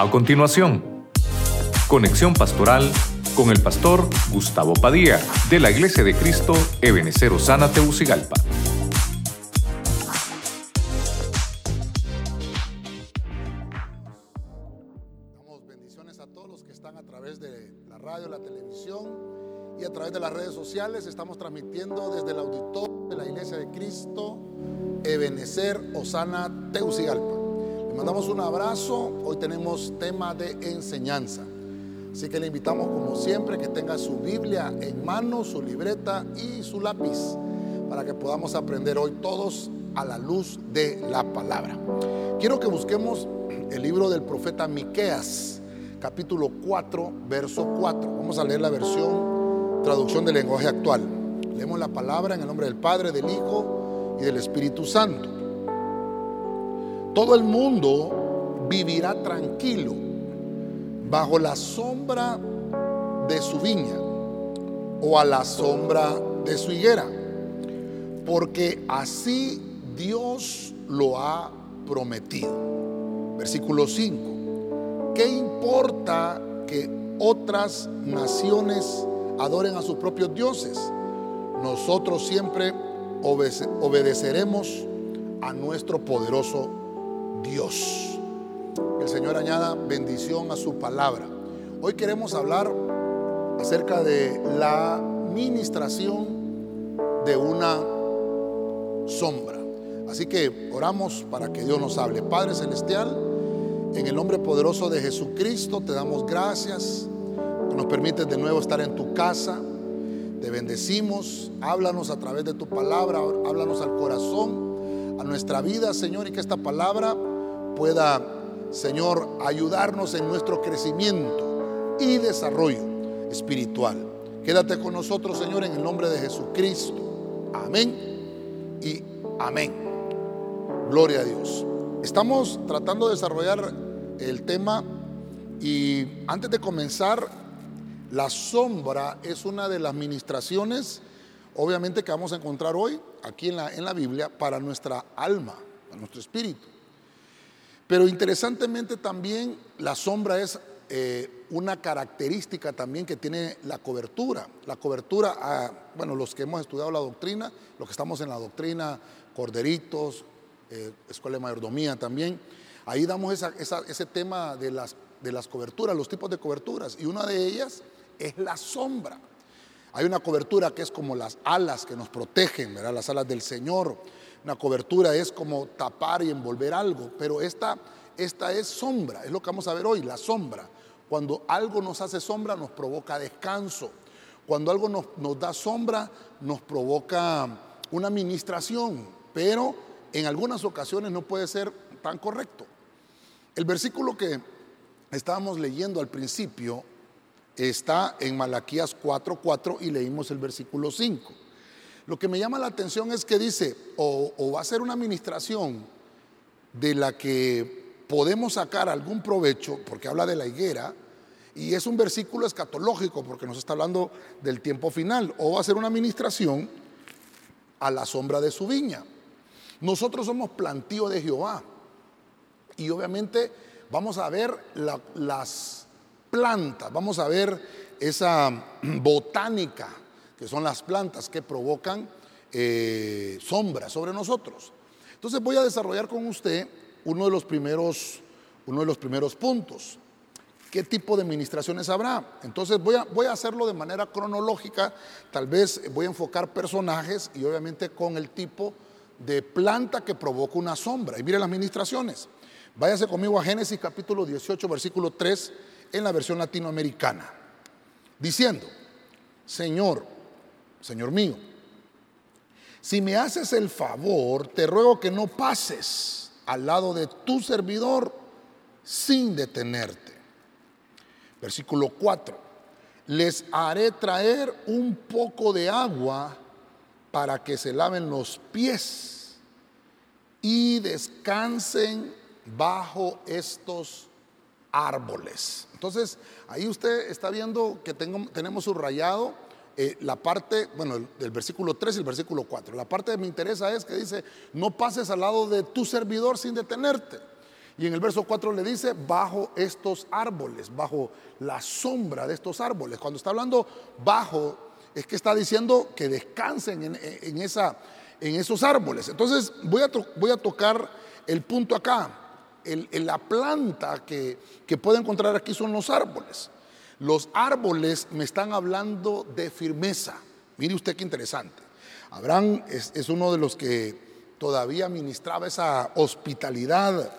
A continuación, conexión pastoral con el pastor Gustavo Padilla de la Iglesia de Cristo Ebenecer Osana Teucigalpa. Damos bendiciones a todos los que están a través de la radio, la televisión y a través de las redes sociales. Estamos transmitiendo desde el auditorio de la Iglesia de Cristo Ebenecer Osana Teucigalpa. Mandamos un abrazo. Hoy tenemos tema de enseñanza. Así que le invitamos como siempre que tenga su Biblia en mano, su libreta y su lápiz para que podamos aprender hoy todos a la luz de la palabra. Quiero que busquemos el libro del profeta Miqueas, capítulo 4, verso 4. Vamos a leer la versión traducción del lenguaje actual. Leemos la palabra en el nombre del Padre, del Hijo y del Espíritu Santo. Todo el mundo vivirá tranquilo bajo la sombra de su viña o a la sombra de su higuera, porque así Dios lo ha prometido. Versículo 5. ¿Qué importa que otras naciones adoren a sus propios dioses? Nosotros siempre obedeceremos a nuestro poderoso Dios. Que el Señor añada bendición a su palabra. Hoy queremos hablar acerca de la ministración de una sombra. Así que oramos para que Dios nos hable. Padre Celestial, en el nombre poderoso de Jesucristo te damos gracias que nos permites de nuevo estar en tu casa. Te bendecimos, háblanos a través de tu palabra, háblanos al corazón, a nuestra vida, Señor, y que esta palabra pueda, Señor, ayudarnos en nuestro crecimiento y desarrollo espiritual. Quédate con nosotros, Señor, en el nombre de Jesucristo. Amén y amén. Gloria a Dios. Estamos tratando de desarrollar el tema y antes de comenzar, la sombra es una de las ministraciones, obviamente, que vamos a encontrar hoy aquí en la, en la Biblia para nuestra alma, para nuestro espíritu. Pero interesantemente también la sombra es eh, una característica también que tiene la cobertura. La cobertura, a, bueno, los que hemos estudiado la doctrina, los que estamos en la doctrina, Corderitos, eh, Escuela de Mayordomía también, ahí damos ese tema de las, de las coberturas, los tipos de coberturas, y una de ellas es la sombra. Hay una cobertura que es como las alas que nos protegen, ¿verdad? las alas del Señor. Una cobertura es como tapar y envolver algo, pero esta, esta es sombra, es lo que vamos a ver hoy, la sombra. Cuando algo nos hace sombra nos provoca descanso. Cuando algo nos, da sombra nos provoca una administración, pero en algunas ocasiones no puede ser tan correcto. El versículo que estábamos leyendo al principio está en Malaquías 4:4 y leímos el versículo 5. Lo que me llama la atención es que dice, o, va a ser una administración de la que podemos sacar algún provecho, porque habla de la higuera, y es un versículo escatológico, porque nos está hablando del tiempo final, o va a ser una administración a la sombra de su viña. Nosotros somos plantío de Jehová, y obviamente vamos a ver la, las plantas, vamos a ver esa botánica que son las plantas que provocan eh, sombra sobre nosotros. Entonces voy a desarrollar con usted uno de los primeros, uno de los primeros puntos. ¿Qué tipo de administraciones habrá? Entonces voy a, voy a hacerlo de manera cronológica, tal vez voy a enfocar personajes y obviamente con el tipo de planta que provoca una sombra. Y mire las administraciones. Váyase conmigo a Génesis capítulo 18, versículo 3 en la versión latinoamericana, diciendo, Señor, Señor mío, si me haces el favor, te ruego que no pases al lado de tu servidor sin detenerte. Versículo 4, les haré traer un poco de agua para que se laven los pies y descansen bajo estos árboles. Entonces, ahí usted está viendo que tengo, tenemos subrayado eh, la parte, bueno, del versículo 3 y el versículo 4. La parte que me interesa es que dice, no pases al lado de tu servidor sin detenerte. Y en el verso 4 le dice, bajo estos árboles, bajo la sombra de estos árboles. Cuando está hablando bajo, es que está diciendo que descansen en, en esos árboles. Entonces voy a, voy a tocar el punto acá. La planta que, que puedo encontrar aquí son los árboles. Los árboles me están hablando de firmeza. Mire usted qué interesante. Abraham es, uno de los que todavía ministraba esa hospitalidad,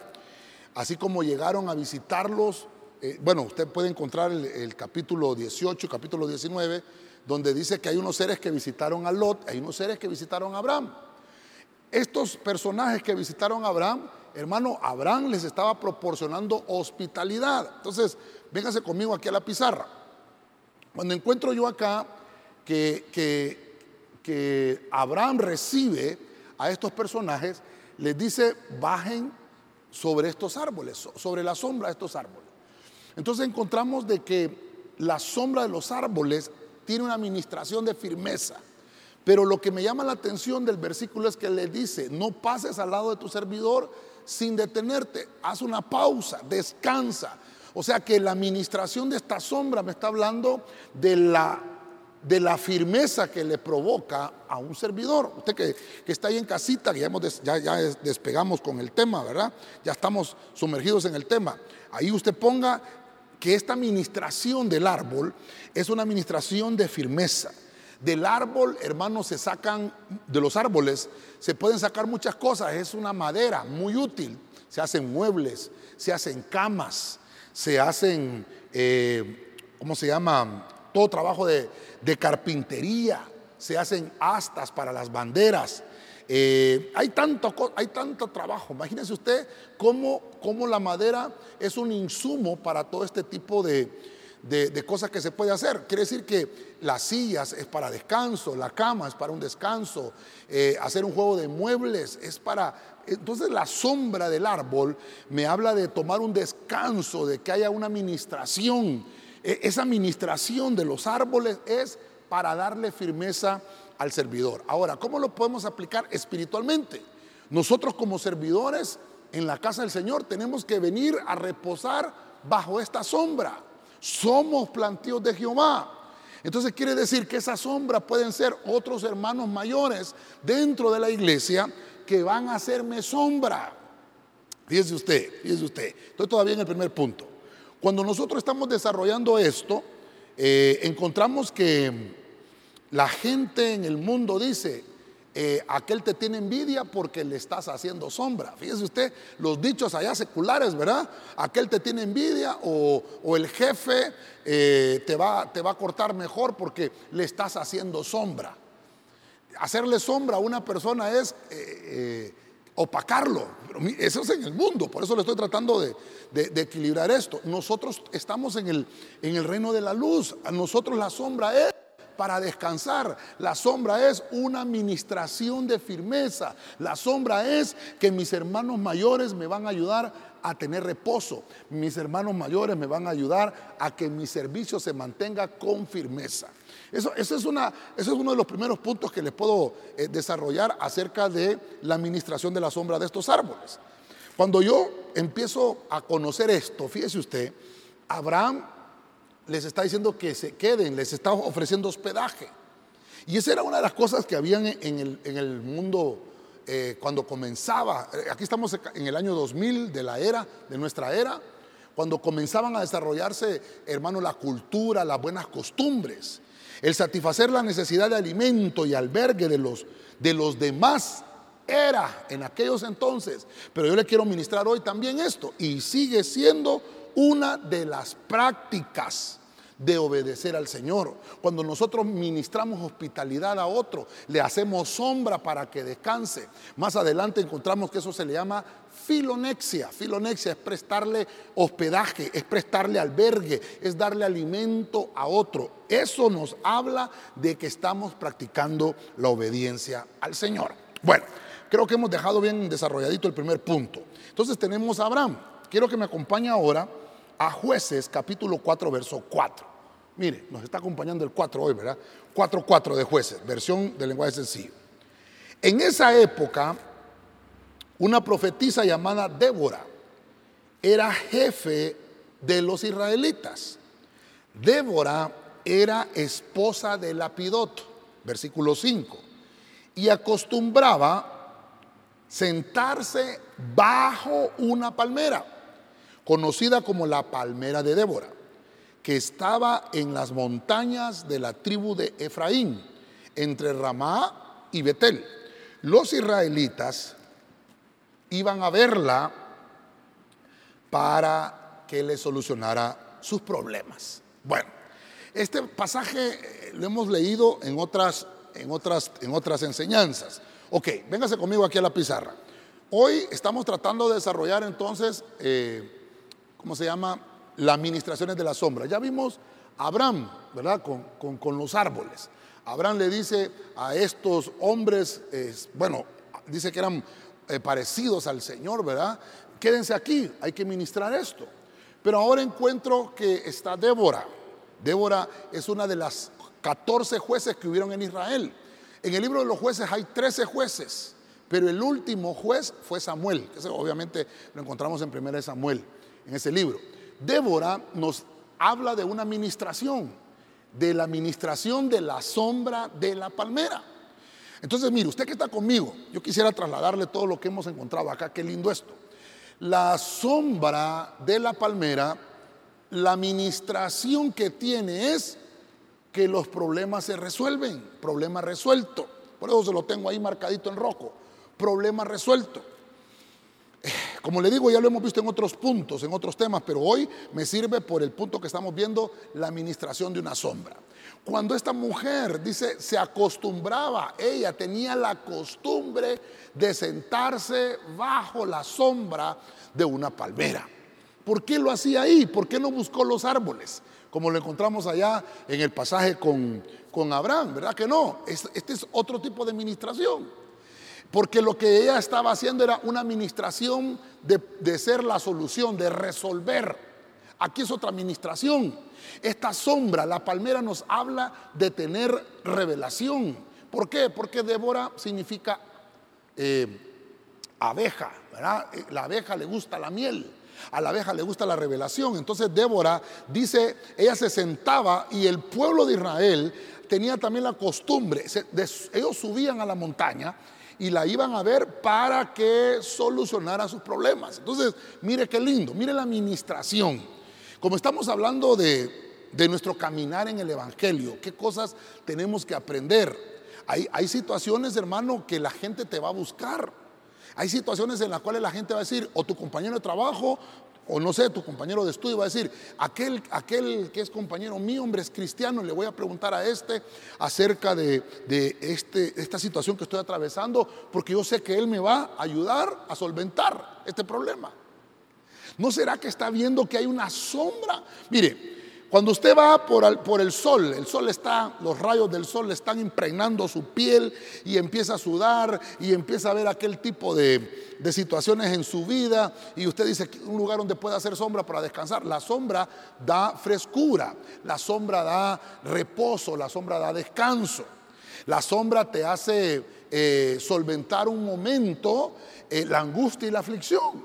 así como llegaron a visitarlos. Eh, bueno, usted puede encontrar el, el capítulo 18, capítulo 19, donde dice que hay unos seres que visitaron a Lot, hay unos seres que visitaron a Abraham. Estos personajes que visitaron a Abraham, hermano, Abraham les estaba proporcionando hospitalidad. Entonces, véngase conmigo aquí a la pizarra. Cuando encuentro yo acá que, que, Abraham recibe a estos personajes, les dice, bajen sobre estos árboles, sobre la sombra de estos árboles. Entonces encontramos de que la sombra de los árboles tiene una administración de firmeza. Pero lo que me llama la atención del versículo es que le dice, no pases al lado de tu servidor sin detenerte, haz una pausa, descansa. O sea que la administración de esta sombra me está hablando de la de la firmeza que le provoca a un servidor. Usted que, está ahí en casita, que ya, ya, despegamos con el tema, ¿verdad? Ya estamos sumergidos en el tema. Ahí usted ponga que esta administración del árbol es una administración de firmeza. Del árbol, hermanos, se sacan, de los árboles se pueden sacar muchas cosas. Es una madera muy útil. Se hacen muebles, se hacen camas, se hacen, eh, ¿cómo se llama? Todo trabajo de, de carpintería, se hacen astas para las banderas. Eh, hay, tanto, hay tanto trabajo. Imagínense usted cómo, cómo, la madera es un insumo para todo este tipo de, de, cosas que se puede hacer. Quiere decir que las sillas es para descanso, la cama es para un descanso, eh, hacer un juego de muebles es para... Entonces la sombra del árbol me habla de tomar un descanso, de que haya una administración e, esa administración de los árboles es para darle firmeza al servidor. Ahora, ¿cómo lo podemos aplicar espiritualmente? Nosotros como servidores en la casa del Señor tenemos que venir a reposar bajo esta sombra. Somos plantíos de Jehová. Entonces quiere decir que esa sombra pueden ser otros hermanos mayores dentro de la iglesia que van a hacerme sombra. Fíjese usted, fíjese usted. Estoy todavía en el primer punto. Cuando nosotros estamos desarrollando esto, eh, encontramos que la gente en el mundo dice, eh, aquel te tiene envidia porque le estás haciendo sombra. Fíjese usted, los dichos allá seculares, ¿verdad? Aquel te tiene envidia o, el jefe eh, te, va, te va a cortar mejor porque le estás haciendo sombra. Hacerle sombra a una persona es opacarlo. Pero eso es en el mundo, por eso le estoy tratando de, equilibrar esto. Nosotros estamos en el, en el reino de la luz. A nosotros la sombra es para descansar. La sombra es una administración de firmeza. La sombra es que mis hermanos mayores me van a ayudar a tener reposo. Mis hermanos mayores me van a ayudar a que mi servicio se mantenga con firmeza. Eso, es, una, eso es uno de los primeros puntos que les puedo eh, desarrollar acerca de la administración de la sombra de estos árboles. Cuando yo empiezo a conocer esto, fíjese usted, Abraham les está diciendo que se queden, les está ofreciendo hospedaje. Y esa era una de las cosas que habían en el, mundo eh, cuando comenzaba. Eh, aquí estamos en el año 2000 de la era, de nuestra era, cuando comenzaban a desarrollarse, hermano, la cultura, las buenas costumbres. El satisfacer la necesidad de alimento y albergue de los, de los demás era en aquellos entonces. Pero yo le quiero ministrar hoy también esto. Y sigue siendo una de las prácticas de obedecer al Señor. Cuando nosotros ministramos hospitalidad a otro, le hacemos sombra para que descanse. Más adelante encontramos que eso se le llama filonexia. Filonexia es prestarle hospedaje, es prestarle albergue, es darle alimento a otro. Eso nos habla de que estamos practicando la obediencia al Señor. Bueno, creo que hemos dejado bien desarrolladito el primer punto. Entonces tenemos a Abraham. Quiero que me acompañe ahora a jueces capítulo 4, verso 4. Mire, nos está acompañando el 4 hoy, ¿verdad? 4.4 de jueces, versión del lenguaje sencillo. En esa época, una profetisa llamada Débora era jefe de los israelitas. Débora era esposa de Lapidot, versículo 5, y acostumbraba sentarse bajo una palmera, conocida como la palmera de Débora, que estaba en las montañas de la tribu de Efraín, entre Ramá y Betel. Los israelitas iban a verla para que le solucionara sus problemas. Bueno, este pasaje eh, lo hemos leído en otras, en otras, en otras enseñanzas. Ok, véngase conmigo aquí a la pizarra. Hoy estamos tratando de desarrollar entonces, eh, ¿cómo se llama? Las administraciones de la sombra. Ya vimos Abraham, ¿verdad? Con, los árboles. Abraham le dice a estos hombres, bueno, dice que eran eh, parecidos al Señor, ¿verdad? Quédense aquí, hay que ministrar esto. Pero ahora encuentro que está Débora. Débora es una de las 14 jueces que hubieron en Israel. En el libro de los jueces hay 13 jueces, pero el último juez fue Samuel. Ese obviamente lo encontramos en 1 Samuel, en ese libro. Débora nos habla de una administración, de la administración de la sombra de la palmera. Entonces, mire, usted que está conmigo, yo quisiera trasladarle todo lo que hemos encontrado acá, qué lindo esto. La sombra de la palmera, la administración que tiene es que los problemas se resuelven, problema resuelto. Por eso se lo tengo ahí marcadito en rojo, problema resuelto. Como le digo, ya lo hemos visto en otros puntos, en otros temas, pero hoy me sirve por el punto que estamos viendo, la administración de una sombra. Cuando esta mujer dice, se acostumbraba, ella tenía la costumbre de sentarse bajo la sombra de una palmera. ¿Por qué lo hacía ahí? ¿Por qué no buscó los árboles? como lo encontramos allá en el pasaje con, con Abraham, ¿verdad que no? Este es otro tipo de administración. Porque lo que ella estaba haciendo era una administración de, ser la solución, de resolver. Aquí es otra administración. Esta sombra, la palmera, nos habla de tener revelación. ¿Por qué? Porque Débora significa eh, abeja, ¿verdad? La abeja le gusta la miel. A la abeja le gusta la revelación. Entonces Débora dice, ella se sentaba y el pueblo de Israel tenía también la costumbre, ellos subían a la montaña y la iban a ver para que solucionara sus problemas. Entonces, mire qué lindo, mire la administración. Como estamos hablando de, de nuestro caminar en el Evangelio, qué cosas tenemos que aprender. Hay, hay situaciones, hermano, que la gente te va a buscar. Hay situaciones en las cuales la gente va a decir, o tu compañero de trabajo, o no sé, tu compañero de estudio va a decir, aquel, aquel que es compañero mío, hombre, es cristiano, le voy a preguntar a este acerca de, este, esta situación que estoy atravesando, porque yo sé que él me va a ayudar a solventar este problema. ¿No será que está viendo que hay una sombra? Mire, cuando usted va por, el sol, el sol está, los rayos del sol le están impregnando su piel y empieza a sudar y empieza a ver aquel tipo de, de situaciones en su vida y usted dice un lugar donde pueda hacer sombra para descansar. La sombra da frescura, la sombra da reposo, la sombra da descanso. La sombra te hace eh, solventar un momento eh, la angustia y la aflicción.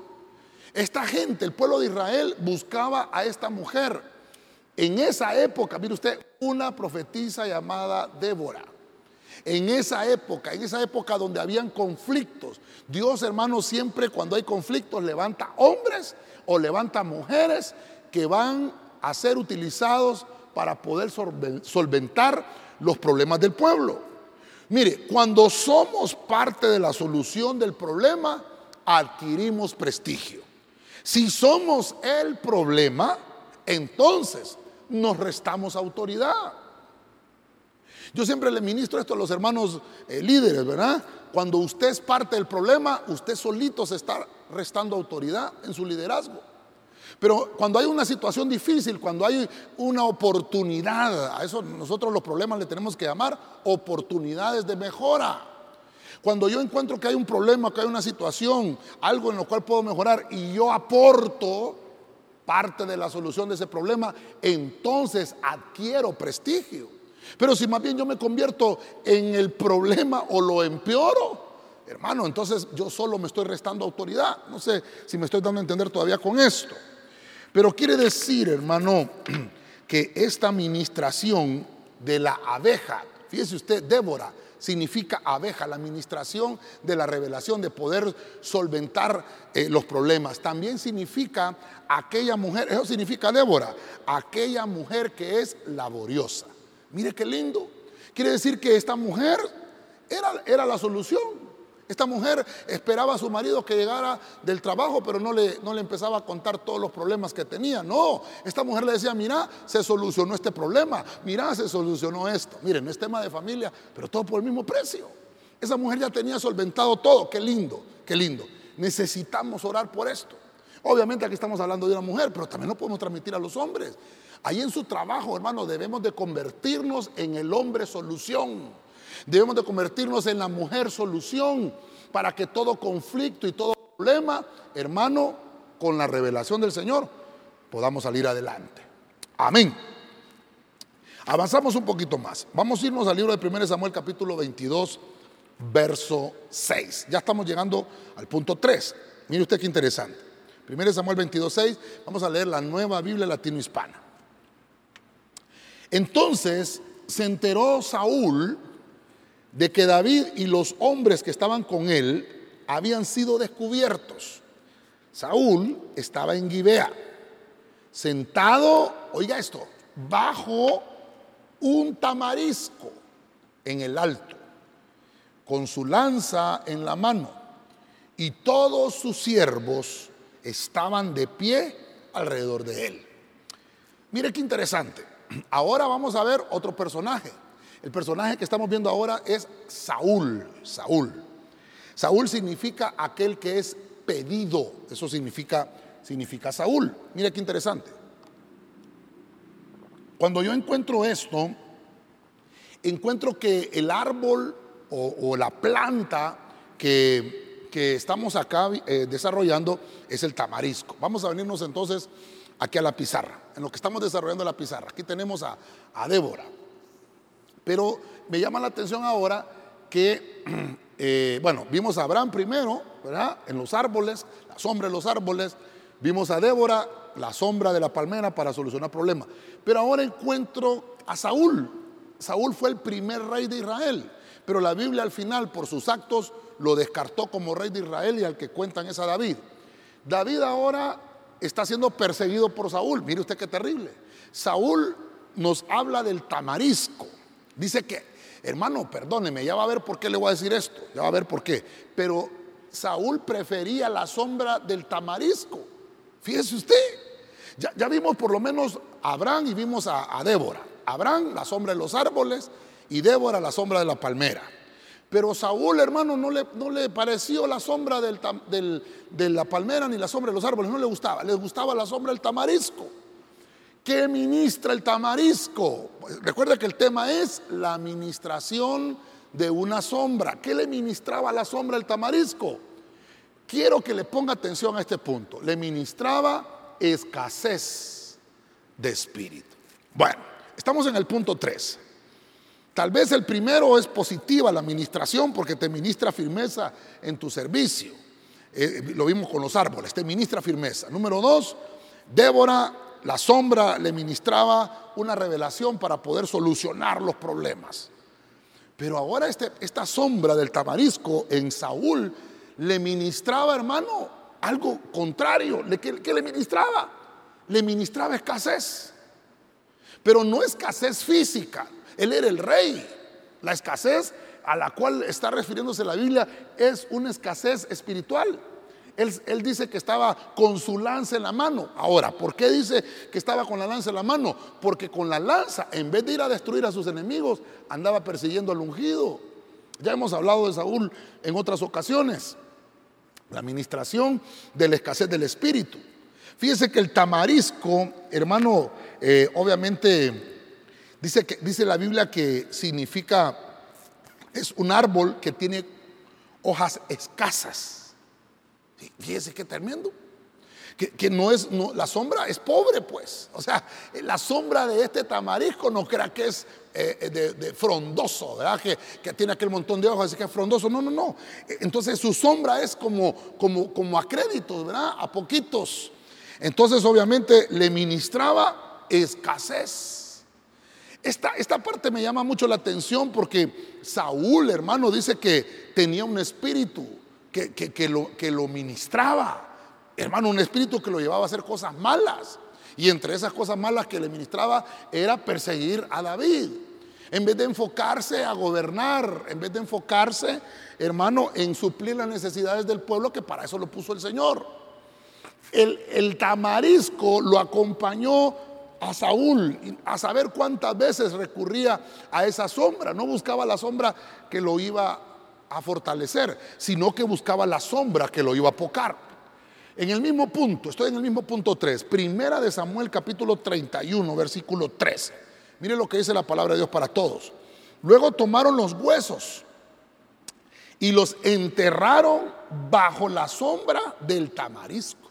Esta gente, el pueblo de Israel, buscaba a esta mujer en esa época, mire usted, una profetisa llamada Débora. En esa época, en esa época donde habían conflictos, Dios hermano siempre cuando hay conflictos levanta hombres o levanta mujeres que van a ser utilizados para poder solventar los problemas del pueblo. Mire, cuando somos parte de la solución del problema, adquirimos prestigio. Si somos el problema, entonces nos restamos autoridad. Yo siempre le ministro esto a los hermanos eh, líderes, ¿verdad? Cuando usted es parte del problema, usted solito se está restando autoridad en su liderazgo. Pero cuando hay una situación difícil, cuando hay una oportunidad, a eso nosotros los problemas le tenemos que llamar oportunidades de mejora. Cuando yo encuentro que hay un problema, que hay una situación, algo en lo cual puedo mejorar y yo aporto, parte de la solución de ese problema, entonces adquiero prestigio. Pero si más bien yo me convierto en el problema o lo empeoro, hermano, entonces yo solo me estoy restando autoridad. No sé si me estoy dando a entender todavía con esto. Pero quiere decir, hermano, que esta administración de la abeja, fíjese usted, Débora, significa abeja, la administración de la revelación, de poder solventar eh, los problemas. También significa aquella mujer, eso significa Débora, aquella mujer que es laboriosa. Mire qué lindo. Quiere decir que esta mujer era, era la solución. Esta mujer esperaba a su marido que llegara del trabajo, pero no le, no le empezaba a contar todos los problemas que tenía. No, esta mujer le decía, mira, se solucionó este problema, mira, se solucionó esto. Miren, no es tema de familia, pero todo por el mismo precio. Esa mujer ya tenía solventado todo, qué lindo, qué lindo. Necesitamos orar por esto. Obviamente aquí estamos hablando de una mujer, pero también lo podemos transmitir a los hombres. Ahí en su trabajo, hermano, debemos de convertirnos en el hombre solución. Debemos de convertirnos en la mujer solución para que todo conflicto y todo problema, hermano, con la revelación del Señor, podamos salir adelante. Amén. Avanzamos un poquito más. Vamos a irnos al libro de 1 Samuel capítulo 22, verso 6. Ya estamos llegando al punto 3. Mire usted qué interesante. 1 Samuel 22, 6. Vamos a leer la nueva Biblia latino-hispana. Entonces se enteró Saúl de que David y los hombres que estaban con él habían sido descubiertos. Saúl estaba en Gibea, sentado, oiga esto, bajo un tamarisco en el alto, con su lanza en la mano, y todos sus siervos estaban de pie alrededor de él. Mire qué interesante. Ahora vamos a ver otro personaje el personaje que estamos viendo ahora es Saúl. Saúl. Saúl significa aquel que es pedido. Eso significa, significa Saúl. Mira qué interesante. Cuando yo encuentro esto, encuentro que el árbol o, la planta que, estamos acá eh, desarrollando es el tamarisco. Vamos a venirnos entonces aquí a la pizarra, en lo que estamos desarrollando la pizarra. Aquí tenemos a, a Débora. Pero me llama la atención ahora que, eh, bueno, vimos a Abraham primero, ¿verdad? En los árboles, la sombra de los árboles. Vimos a Débora, la sombra de la palmera para solucionar problemas. Pero ahora encuentro a Saúl. Saúl fue el primer rey de Israel. Pero la Biblia al final, por sus actos, lo descartó como rey de Israel y al que cuentan es a David. David ahora está siendo perseguido por Saúl. Mire usted qué terrible. Saúl nos habla del tamarisco. Dice que, hermano, perdóneme, ya va a ver por qué le voy a decir esto, ya va a ver por qué. Pero Saúl prefería la sombra del tamarisco. Fíjese usted, ya, vimos por lo menos a Abraham y vimos a, Débora. Abraham, la sombra de los árboles, y Débora, la sombra de la palmera. Pero Saúl, hermano, no le, no le pareció la sombra del, de la palmera ni la sombra de los árboles, no le gustaba, le gustaba la sombra del tamarisco. ¿Qué ministra el tamarisco? Pues, recuerda que el tema es la administración de una sombra. ¿Qué le ministraba la sombra el tamarisco? Quiero que le ponga atención a este punto. Le ministraba escasez de espíritu. Bueno, estamos en el punto 3. Tal vez el primero es positiva la administración porque te ministra firmeza en tu servicio. Eh, lo vimos con los árboles, te ministra firmeza. Número dos, Débora la sombra le ministraba una revelación para poder solucionar los problemas. Pero ahora este, esta sombra del tamarisco en Saúl le ministraba, hermano, algo contrario. ¿Qué, ¿Qué le ministraba? Le ministraba escasez. Pero no escasez física. Él era el rey. La escasez a la cual está refiriéndose la Biblia es una escasez espiritual. Él, dice que estaba con su lanza en la mano. Ahora, ¿por qué dice que estaba con la lanza en la mano? Porque con la lanza, en vez de ir a destruir a sus enemigos, andaba persiguiendo al ungido. Ya hemos hablado de Saúl en otras ocasiones. La administración de la escasez del espíritu. Fíjese que el tamarisco, hermano, eh, obviamente dice, que, dice la Biblia que significa, es un árbol que tiene hojas escasas. Fíjese qué tremendo. Que, no es, no, la sombra es pobre, pues. O sea, la sombra de este tamarisco no crea que es eh, de, frondoso, ¿verdad? Que, que, tiene aquel montón de hojas, así que es frondoso. No, no, no. Entonces su sombra es como, como, como a créditos, ¿verdad? A poquitos. Entonces, obviamente, le ministraba escasez. Esta, esta parte me llama mucho la atención porque Saúl, hermano, dice que tenía un espíritu que, que, lo, que lo ministraba. Hermano, un espíritu que lo llevaba a hacer cosas malas. Y entre esas cosas malas que le ministraba era perseguir a David. En vez de enfocarse a gobernar, en vez de enfocarse, hermano, en suplir las necesidades del pueblo, que para eso lo puso el Señor. El, el tamarisco lo acompañó a Saúl a saber cuántas veces recurría a esa sombra. No buscaba la sombra que lo iba a fortalecer, sino que buscaba la sombra que lo iba a pocar. En el mismo punto, estoy en el mismo punto 3, primera de Samuel capítulo 31, versículo 13. Mire lo que dice la palabra de Dios para todos. Luego tomaron los huesos y los enterraron bajo la sombra del tamarisco.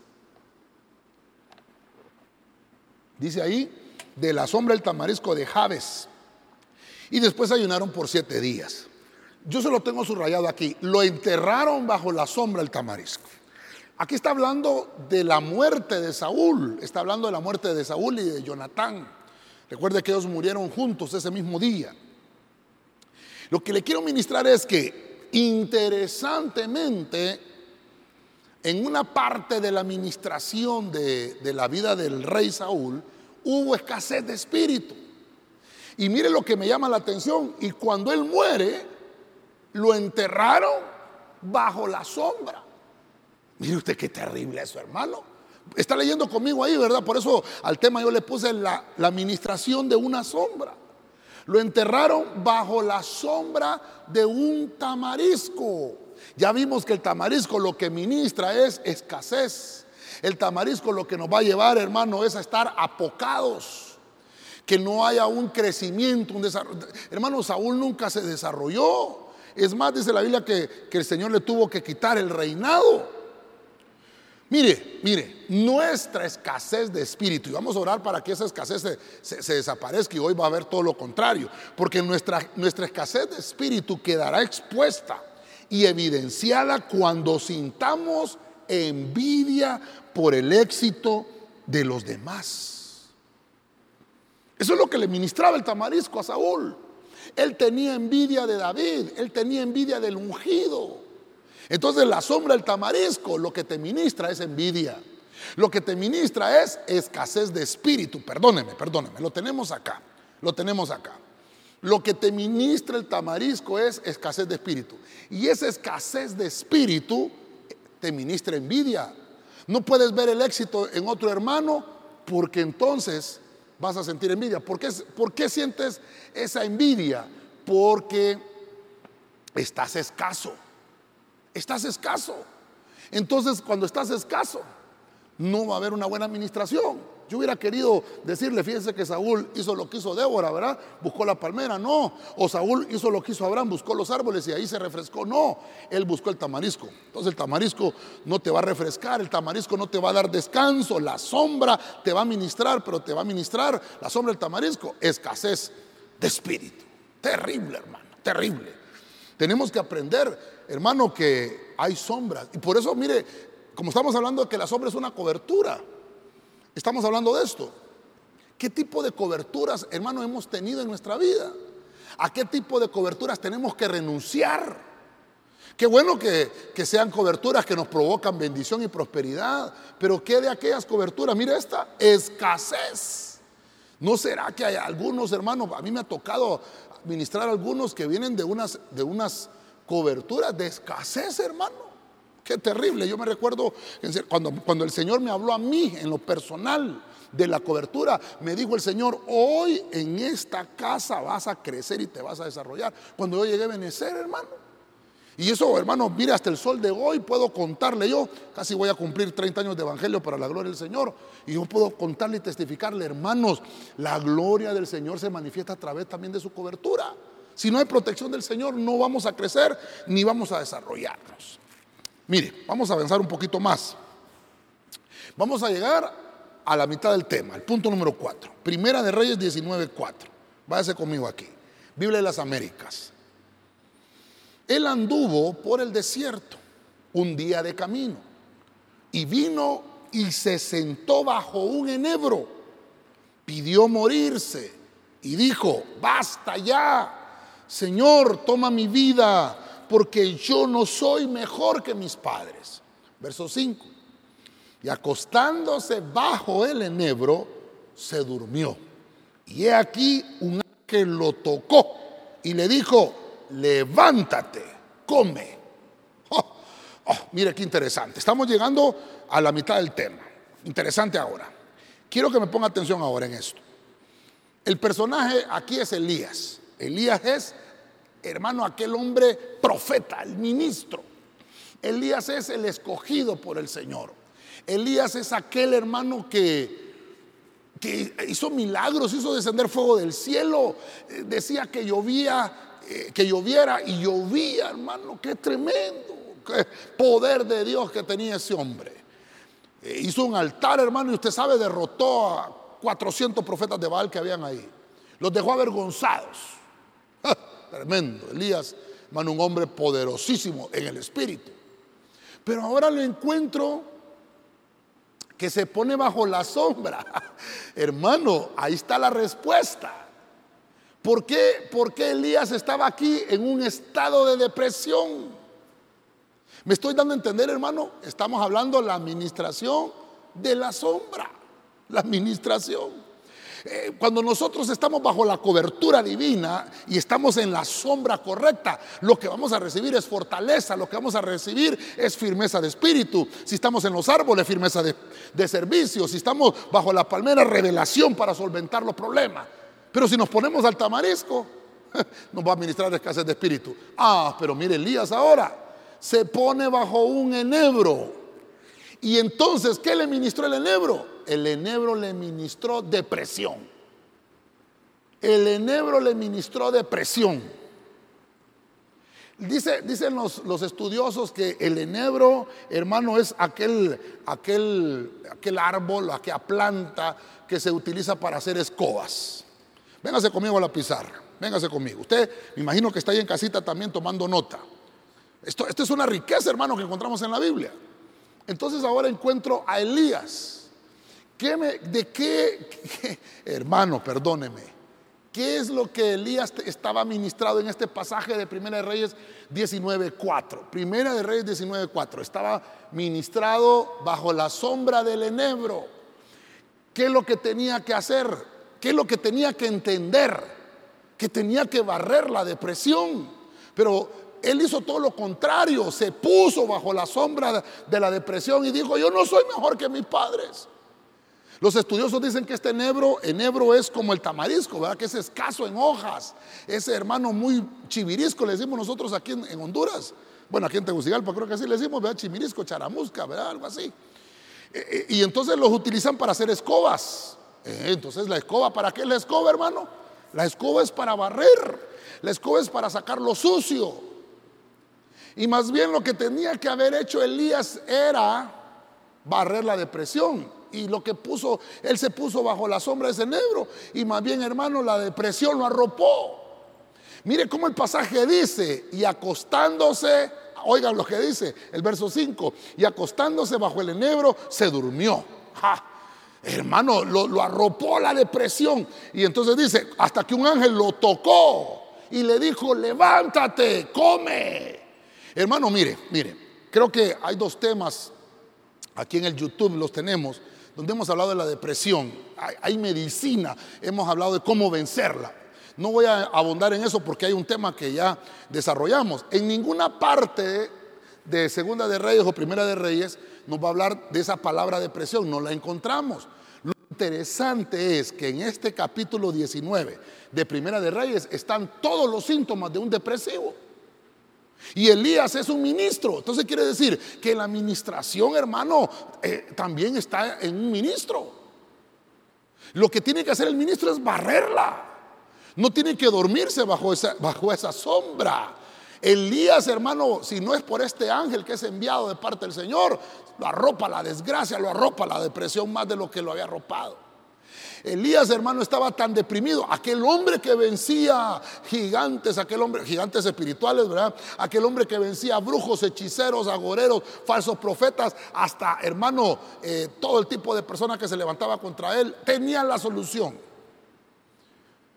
Dice ahí, de la sombra del tamarisco de Javes. Y después ayunaron por siete días. Yo se lo tengo subrayado aquí. Lo enterraron bajo la sombra del tamarisco. Aquí está hablando de la muerte de Saúl, está hablando de la muerte de Saúl y de Jonatán. Recuerde que ellos murieron juntos ese mismo día. Lo que le quiero ministrar es que interesantemente, en una parte de la administración de, de la vida del rey Saúl, hubo escasez de espíritu. Y mire lo que me llama la atención. Y cuando él muere, lo enterraron bajo la sombra. Mire usted qué terrible eso, hermano. Está leyendo conmigo ahí, ¿verdad? Por eso al tema yo le puse la, la administración de una sombra. Lo enterraron bajo la sombra de un tamarisco. Ya vimos que el tamarisco lo que ministra es escasez. El tamarisco lo que nos va a llevar, hermano, es a estar apocados. Que no haya un crecimiento, un desarrollo. Hermano, Saúl nunca se desarrolló. Es más, dice la Biblia que, el Señor le tuvo que quitar el reinado. Mire, mire, nuestra escasez de espíritu, y vamos a orar para que esa escasez se, desaparezca y hoy va a haber todo lo contrario, porque nuestra, nuestra escasez de espíritu quedará expuesta y evidenciada cuando sintamos envidia por el éxito de los demás. Eso es lo que le ministraba el tamarisco a Saúl. Él tenía envidia de David, él tenía envidia del ungido. Entonces la sombra del tamarisco lo que te ministra es envidia. Lo que te ministra es escasez de espíritu. Perdóneme, perdóneme, lo tenemos acá. Lo tenemos acá. Lo que te ministra el tamarisco es escasez de espíritu. Y esa escasez de espíritu te ministra envidia. No puedes ver el éxito en otro hermano porque entonces vas a sentir envidia. ¿Por qué, ¿Por qué sientes esa envidia? Porque estás escaso estás escaso. Entonces, cuando estás escaso, no va a haber una buena administración. Yo hubiera querido decirle, fíjense que Saúl hizo lo que hizo Débora, ¿verdad? Buscó la palmera, no. O Saúl hizo lo que hizo Abraham, buscó los árboles y ahí se refrescó, no. Él buscó el tamarisco. Entonces el tamarisco no te va a refrescar, el tamarisco no te va a dar descanso, la sombra te va a ministrar, pero te va a ministrar la sombra del tamarisco, escasez de espíritu. Terrible, hermano, terrible. Tenemos que aprender, hermano, que hay sombras. Y por eso, mire, como estamos hablando de que la sombra es una cobertura, estamos hablando de esto. ¿Qué tipo de coberturas, hermano, hemos tenido en nuestra vida? ¿A qué tipo de coberturas tenemos que renunciar? Qué bueno que, que, sean coberturas que nos provocan bendición y prosperidad, pero ¿qué de aquellas coberturas? Mire esta, escasez. ¿No será que hay algunos hermanos, a mí me ha tocado ministrar a algunos que vienen de unas, de unas coberturas de escasez, hermano. Qué terrible. Yo me recuerdo cuando, cuando el Señor me habló a mí en lo personal de la cobertura, me dijo el Señor, hoy en esta casa vas a crecer y te vas a desarrollar. Cuando yo llegué a Benecer, hermano. Y eso, hermano, mire, hasta el sol de hoy puedo contarle yo, casi voy a cumplir 30 años de evangelio para la gloria del Señor, y yo puedo contarle y testificarle, hermanos, la gloria del Señor se manifiesta a través también de su cobertura. Si no hay protección del Señor, no vamos a crecer ni vamos a desarrollarnos. Mire, vamos a avanzar un poquito más. Vamos a llegar a la mitad del tema, el punto número 4. Primera de Reyes 19.4. Váyase conmigo aquí. Biblia de las Américas. Él anduvo por el desierto un día de camino y vino y se sentó bajo un enebro. Pidió morirse y dijo, basta ya, Señor, toma mi vida, porque yo no soy mejor que mis padres. Verso 5. Y acostándose bajo el enebro, se durmió. Y he aquí un ángel lo tocó y le dijo, levántate, come. Oh, oh, mire qué interesante. Estamos llegando a la mitad del tema. Interesante ahora. Quiero que me ponga atención ahora en esto. El personaje aquí es Elías. Elías es, hermano, aquel hombre profeta, el ministro. Elías es el escogido por el Señor. Elías es aquel hermano que, que hizo milagros, hizo descender fuego del cielo, eh, decía que llovía, eh, que lloviera y llovía, hermano, qué tremendo, poder de Dios que tenía ese hombre. Eh, hizo un altar, hermano, y usted sabe, derrotó a 400 profetas de Baal que habían ahí. Los dejó avergonzados. Tremendo. Elías, hermano, un hombre poderosísimo en el espíritu. Pero ahora lo encuentro que se pone bajo la sombra. Hermano, ahí está la respuesta. ¿Por qué, ¿Por qué Elías estaba aquí en un estado de depresión? Me estoy dando a entender, hermano, estamos hablando de la administración de la sombra, la administración. Eh, cuando nosotros estamos bajo la cobertura divina y estamos en la sombra correcta, lo que vamos a recibir es fortaleza, lo que vamos a recibir es firmeza de espíritu. Si estamos en los árboles, firmeza de, de servicio. Si estamos bajo la palmera, revelación para solventar los problemas. Pero si nos ponemos al tamarisco, nos va a administrar escasez de espíritu. Ah, pero mire, Elías ahora se pone bajo un enebro y entonces, ¿qué le ministró el enebro? El enebro le ministró depresión. El enebro le ministró depresión. Dice, dicen los, los, estudiosos que el enebro, hermano, es aquel, aquel, aquel árbol, aquella planta que se utiliza para hacer escobas. Véngase conmigo a la pizarra, véngase conmigo. Usted, me imagino que está ahí en casita también tomando nota. Esto, esto es una riqueza, hermano, que encontramos en la Biblia. Entonces ahora encuentro a Elías. ¿De qué, hermano, perdóneme? ¿Qué es lo que Elías estaba ministrado en este pasaje de Primera de Reyes 19.4? Primera de Reyes 19.4. Estaba ministrado bajo la sombra del enebro. ¿Qué es lo que tenía que hacer? ¿Qué es lo que tenía que entender? Que tenía que barrer la depresión. Pero él hizo todo lo contrario, se puso bajo la sombra de la depresión y dijo, yo no soy mejor que mis padres. Los estudiosos dicen que este enebro, enebro es como el tamarisco, ¿verdad? Que es escaso en hojas. Ese hermano muy chivirisco, le decimos nosotros aquí en, Honduras. Bueno, aquí en Tegucigalpa creo que así le decimos, ¿verdad? Chivirisco, charamusca, ¿verdad? Algo así. E, e, y entonces los utilizan para hacer escobas. Eh, entonces, ¿la escoba para qué la escoba, hermano? La escoba es para barrer. La escoba es para sacar lo sucio. Y más bien lo que tenía que haber hecho Elías era barrer la depresión. Y lo que puso, él se puso bajo la sombra de ese negro. Y más bien, hermano, la depresión lo arropó. Mire cómo el pasaje dice, y acostándose, oigan lo que dice el verso 5, y acostándose bajo el enebro, se durmió. Hermano, lo, lo arropó la depresión. Y entonces dice, hasta que un ángel lo tocó y le dijo, levántate, come. Hermano, mire, mire, creo que hay dos temas, aquí en el YouTube los tenemos, donde hemos hablado de la depresión, hay, medicina, hemos hablado de cómo vencerla. No voy a abundar en eso porque hay un tema que ya desarrollamos. En ninguna parte de Segunda de Reyes o Primera de Reyes nos va a hablar de esa palabra depresión, no la encontramos. Lo interesante es que en este capítulo 19 de Primera de Reyes están todos los síntomas de un depresivo. Y Elías es un ministro. Entonces quiere decir que la administración, hermano, eh, también está en un ministro. Lo que tiene que hacer el ministro es barrerla. No tiene que dormirse bajo esa, bajo esa sombra. Elías, hermano, si no es por este ángel que es enviado de parte del Señor, lo arropa la desgracia, lo arropa la depresión más de lo que lo había arropado. Elías, hermano, estaba tan deprimido. Aquel hombre que vencía gigantes, aquel hombre, gigantes espirituales, ¿verdad? Aquel hombre que vencía brujos, hechiceros, agoreros, falsos profetas, hasta, hermano, eh, todo el tipo de personas que se levantaba contra él, tenía la solución.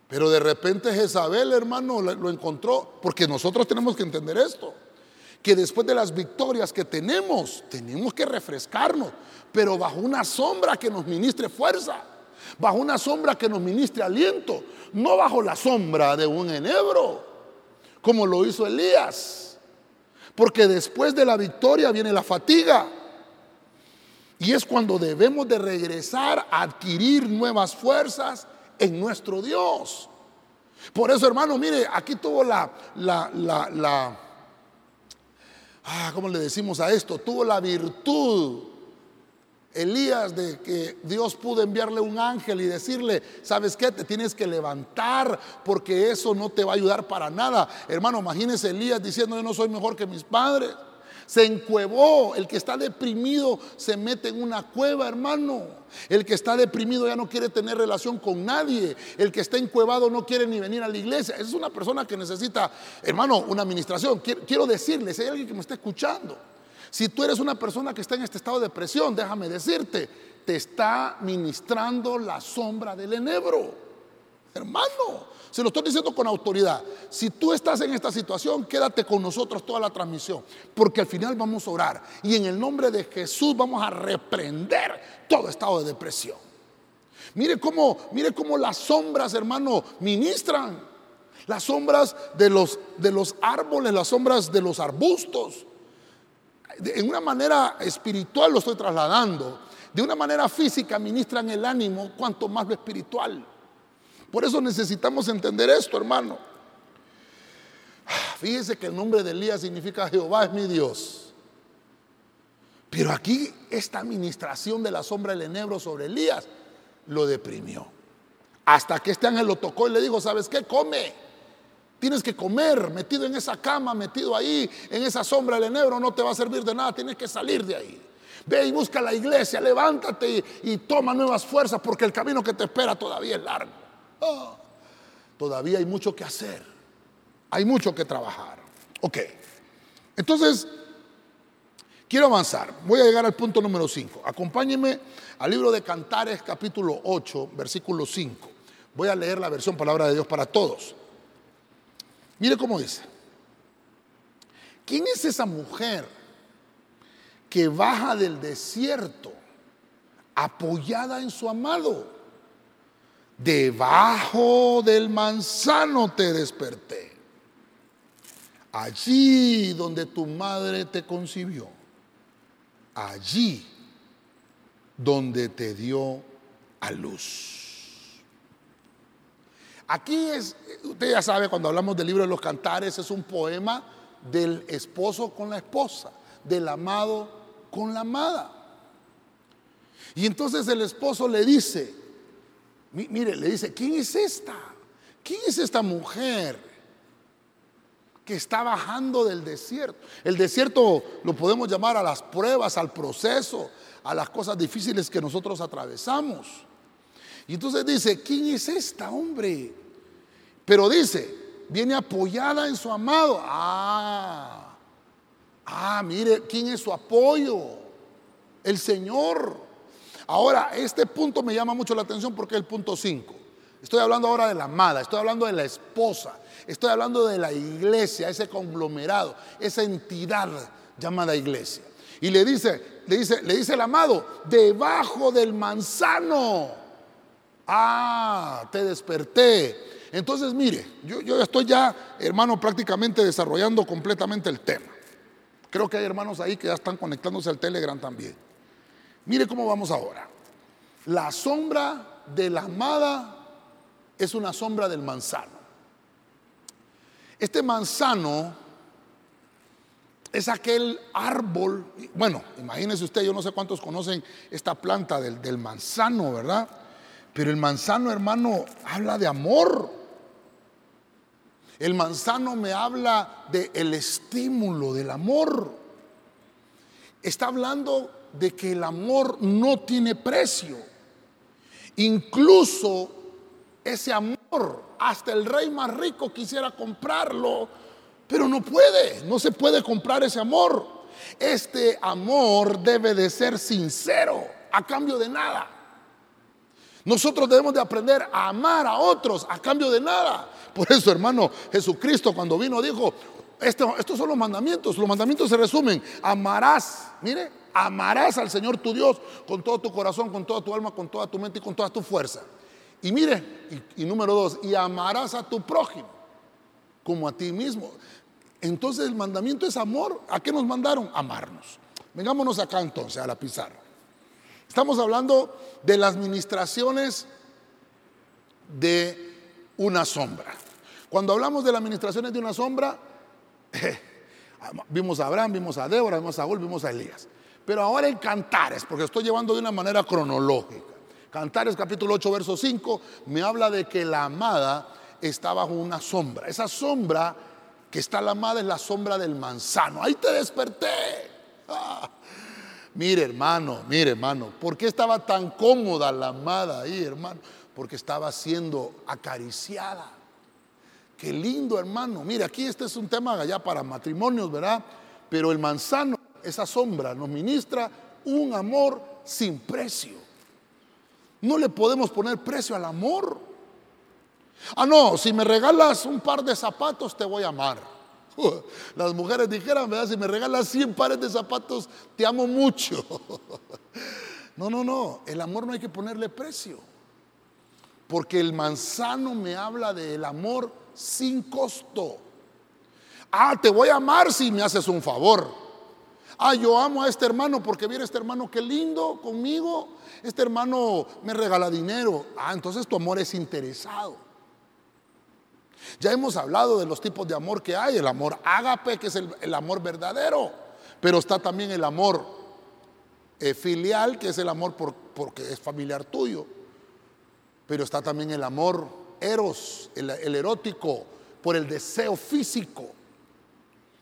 Pero de repente Jezabel, hermano, lo encontró, porque nosotros tenemos que entender esto que después de las victorias que tenemos, tenemos que refrescarnos, pero bajo una sombra que nos ministre fuerza bajo una sombra que nos ministre aliento, no bajo la sombra de un enebro, como lo hizo Elías. Porque después de la victoria viene la fatiga. Y es cuando debemos de regresar a adquirir nuevas fuerzas en nuestro Dios. Por eso, hermano, mire, aquí tuvo la, la, la, la ah, ¿cómo le decimos a esto? Tuvo la virtud Elías de que Dios pudo enviarle un ángel y decirle, ¿sabes qué? Te tienes que levantar porque eso no te va a ayudar para nada. Hermano, imagínese Elías diciendo, yo no soy mejor que mis padres. Se encuevó, el que está deprimido se mete en una cueva, hermano. El que está deprimido ya no quiere tener relación con nadie. El que está encuevado no quiere ni venir a la iglesia. Esa es una persona que necesita, hermano, una administración. Quiero, decirles, hay alguien que me está escuchando si tú eres una persona que está en este estado de depresión, déjame decirte, te está ministrando la sombra del enebro. Hermano, se lo estoy diciendo con autoridad. Si tú estás en esta situación, quédate con nosotros toda la transmisión, porque al final vamos a orar y en el nombre de Jesús vamos a reprender todo estado de depresión. Mire cómo, mire cómo las sombras, hermano, ministran. Las sombras de los, de los árboles, las sombras de los arbustos en una manera espiritual lo estoy trasladando, de una manera física ministran el ánimo, cuanto más lo espiritual. Por eso necesitamos entender esto, hermano. Fíjese que el nombre de Elías significa Jehová es mi Dios. Pero aquí esta administración de la sombra del enebro sobre Elías lo deprimió. Hasta que este ángel lo tocó y le dijo, ¿sabes qué? Come. Tienes que comer metido en esa cama, metido ahí, en esa sombra del enebro, no te va a servir de nada, tienes que salir de ahí. Ve y busca la iglesia, levántate y, toma nuevas fuerzas porque el camino que te espera todavía es largo. Ah, todavía hay mucho que hacer, hay mucho que trabajar. Ok, entonces quiero avanzar. Voy a llegar al punto número 5. Acompáñenme al libro de Cantares capítulo 8, versículo 5. Voy a leer la versión palabra de Dios para todos. Mire cómo dice. ¿Quién es esa mujer que baja del desierto apoyada en su amado? Debajo del manzano te desperté. Allí donde tu madre te concibió. Allí donde te dio a luz. Aquí es, usted ya sabe, cuando hablamos del libro de los cantares, es un poema del esposo con la esposa, del amado con la amada. Y entonces el esposo le dice, mire, le dice, ¿quién es esta? ¿Quién es esta mujer que está bajando del desierto? El desierto lo podemos llamar a las pruebas, al proceso, a las cosas difíciles que nosotros atravesamos. Y entonces dice, ¿quién es esta, hombre? Pero dice, viene apoyada en su amado. Ah, ah, mire, ¿quién es su apoyo? El Señor. Ahora, este punto me llama mucho la atención porque es el punto 5. Estoy hablando ahora de la amada, estoy hablando de la esposa, estoy hablando de la iglesia, ese conglomerado, esa entidad llamada iglesia. Y le dice, le dice, le dice el amado, debajo del manzano. Ah, te desperté. Entonces, mire, yo, yo estoy ya, hermano, prácticamente desarrollando completamente el tema. Creo que hay hermanos ahí que ya están conectándose al Telegram también. Mire cómo vamos ahora. La sombra de la amada es una sombra del manzano. Este manzano es aquel árbol, bueno, imagínese usted, yo no sé cuántos conocen esta planta del, del manzano, ¿verdad? Pero el manzano, hermano, habla de amor. El manzano me habla del el estímulo, del amor. Está hablando de que el amor no tiene precio. Incluso ese amor, hasta el rey más rico quisiera comprarlo, pero no puede, no se puede comprar ese amor. Este amor debe de ser sincero, a cambio de nada. Nosotros debemos de aprender a amar a otros a cambio de nada. Por eso, hermano, Jesucristo cuando vino dijo, estos son los mandamientos. Los mandamientos se resumen, amarás, mire, amarás al Señor tu Dios con todo tu corazón, con toda tu alma, con toda tu mente y con toda tu fuerza. Y mire, y, y número dos, y amarás a tu prójimo como a ti mismo. Entonces el mandamiento es amor. ¿A qué nos mandaron? Amarnos. Vengámonos acá entonces a la pizarra. Estamos hablando de las ministraciones de una sombra. Cuando hablamos de las ministraciones de una sombra, vimos a Abraham, vimos a Débora, vimos a Saúl, vimos a Elías. Pero ahora en Cantares, porque estoy llevando de una manera cronológica. Cantares capítulo 8, verso 5, me habla de que la amada está bajo una sombra. Esa sombra que está la amada es la sombra del manzano. Ahí te desperté. Ah. Mire, hermano, mire, hermano, ¿por qué estaba tan cómoda la amada ahí, hermano? Porque estaba siendo acariciada. Qué lindo, hermano. Mire, aquí este es un tema allá para matrimonios, ¿verdad? Pero el manzano, esa sombra, nos ministra un amor sin precio. No le podemos poner precio al amor. Ah, no, si me regalas un par de zapatos, te voy a amar. Las mujeres dijeran, ¿verdad? Si me regalas 100 pares de zapatos, te amo mucho. No, no, no. El amor no hay que ponerle precio. Porque el manzano me habla del amor sin costo. Ah, te voy a amar si me haces un favor. Ah, yo amo a este hermano porque viene este hermano, qué lindo conmigo. Este hermano me regala dinero. Ah, entonces tu amor es interesado. Ya hemos hablado de los tipos de amor que hay, el amor ágape, que es el, amor verdadero, pero está también el amor eh, filial, que es el amor porque es familiar tuyo, pero está también el amor eros, el, erótico, por el deseo físico.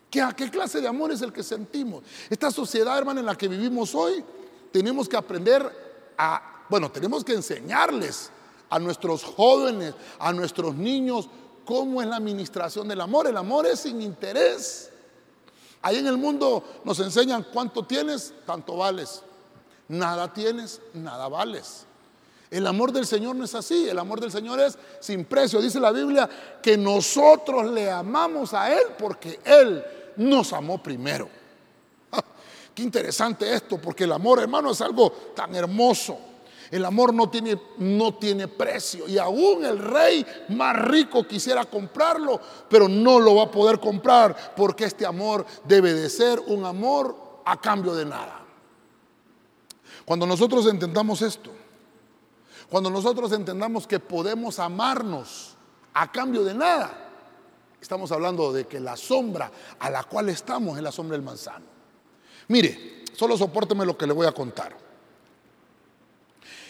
¿Qué, ¿Qué clase de amor es el que sentimos? Esta sociedad, hermano, en la que vivimos hoy, tenemos que aprender a, bueno, tenemos que enseñarles a nuestros jóvenes, a nuestros niños, cómo es la administración del amor. El amor es sin interés. Ahí en el mundo nos enseñan cuánto tienes, tanto vales. Nada tienes, nada vales. El amor del Señor no es así. El amor del Señor es sin precio. Dice la Biblia que nosotros le amamos a Él porque Él nos amó primero. Qué interesante esto, porque el amor, hermano, es algo tan hermoso. El amor no tiene, no tiene precio. Y aún el rey más rico quisiera comprarlo, pero no lo va a poder comprar porque este amor debe de ser un amor a cambio de nada. Cuando nosotros entendamos esto, cuando nosotros entendamos que podemos amarnos a cambio de nada, estamos hablando de que la sombra a la cual estamos es la sombra del manzano. Mire, solo soporteme lo que le voy a contar.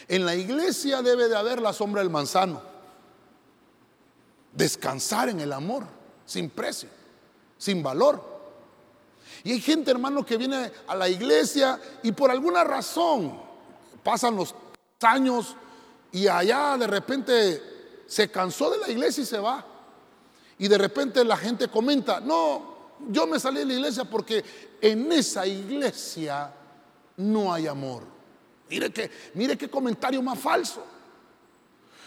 En la iglesia debe de haber la sombra del manzano. Descansar en el amor, sin precio, sin valor. Y hay gente, hermano, que viene a la iglesia y por alguna razón pasan los años y allá de repente se cansó de la iglesia y se va. Y de repente la gente comenta, no, yo me salí de la iglesia porque en esa iglesia no hay amor. Mire, que, mire qué comentario más falso.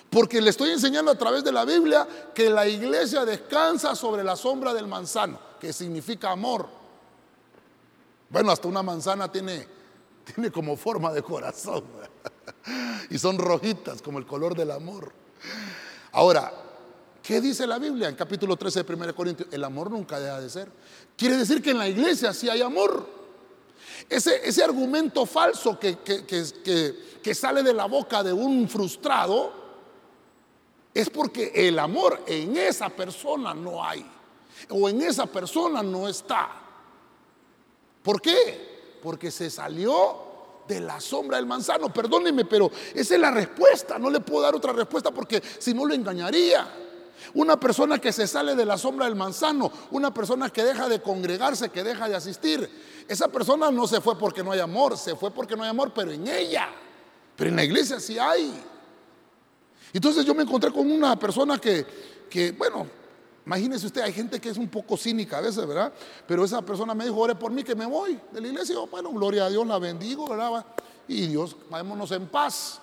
Porque le estoy enseñando a través de la Biblia que la iglesia descansa sobre la sombra del manzano, que significa amor. Bueno, hasta una manzana tiene, tiene como forma de corazón. Y son rojitas como el color del amor. Ahora, ¿qué dice la Biblia en capítulo 13 de 1 Corintios? El amor nunca deja de ser. Quiere decir que en la iglesia sí hay amor. Ese, argumento falso que, que sale de la boca de un frustrado es porque el amor en esa persona no hay o en esa persona no está. ¿Por qué? Porque se salió de la sombra del manzano. Perdóneme, pero esa es la respuesta. No le puedo dar otra respuesta porque si no lo engañaría. Una persona que se sale de la sombra del manzano, una persona que deja de congregarse, que deja de asistir. Esa persona no se fue porque no hay amor, se fue porque no hay amor, pero en ella. Pero en la iglesia sí hay. Entonces yo me encontré con una persona que, que bueno, imagínese usted, hay gente que es un poco cínica a veces, ¿verdad? Pero esa persona me dijo, ore por mí que me voy de la iglesia. yo, bueno, gloria a Dios, la bendigo, ¿verdad? Y Dios, vámonos en paz.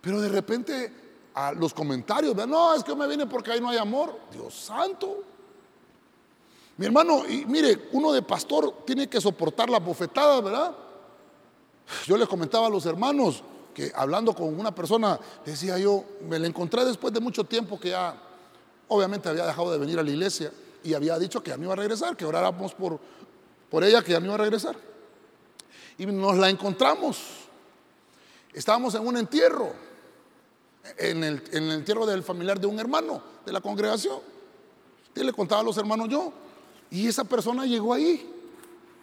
Pero de repente a los comentarios, no, es que me viene porque ahí no hay amor. Dios santo. Mi hermano, y mire, uno de pastor tiene que soportar la bofetada, ¿verdad? Yo le comentaba a los hermanos que hablando con una persona, decía yo, me la encontré después de mucho tiempo que ya, obviamente había dejado de venir a la iglesia y había dicho que ya no iba a regresar, que oráramos por, por ella, que ya no iba a regresar. Y nos la encontramos. Estábamos en un entierro en el, entierro del familiar de un hermano de la congregación. Y le contaba a los hermanos yo. Y esa persona llegó ahí,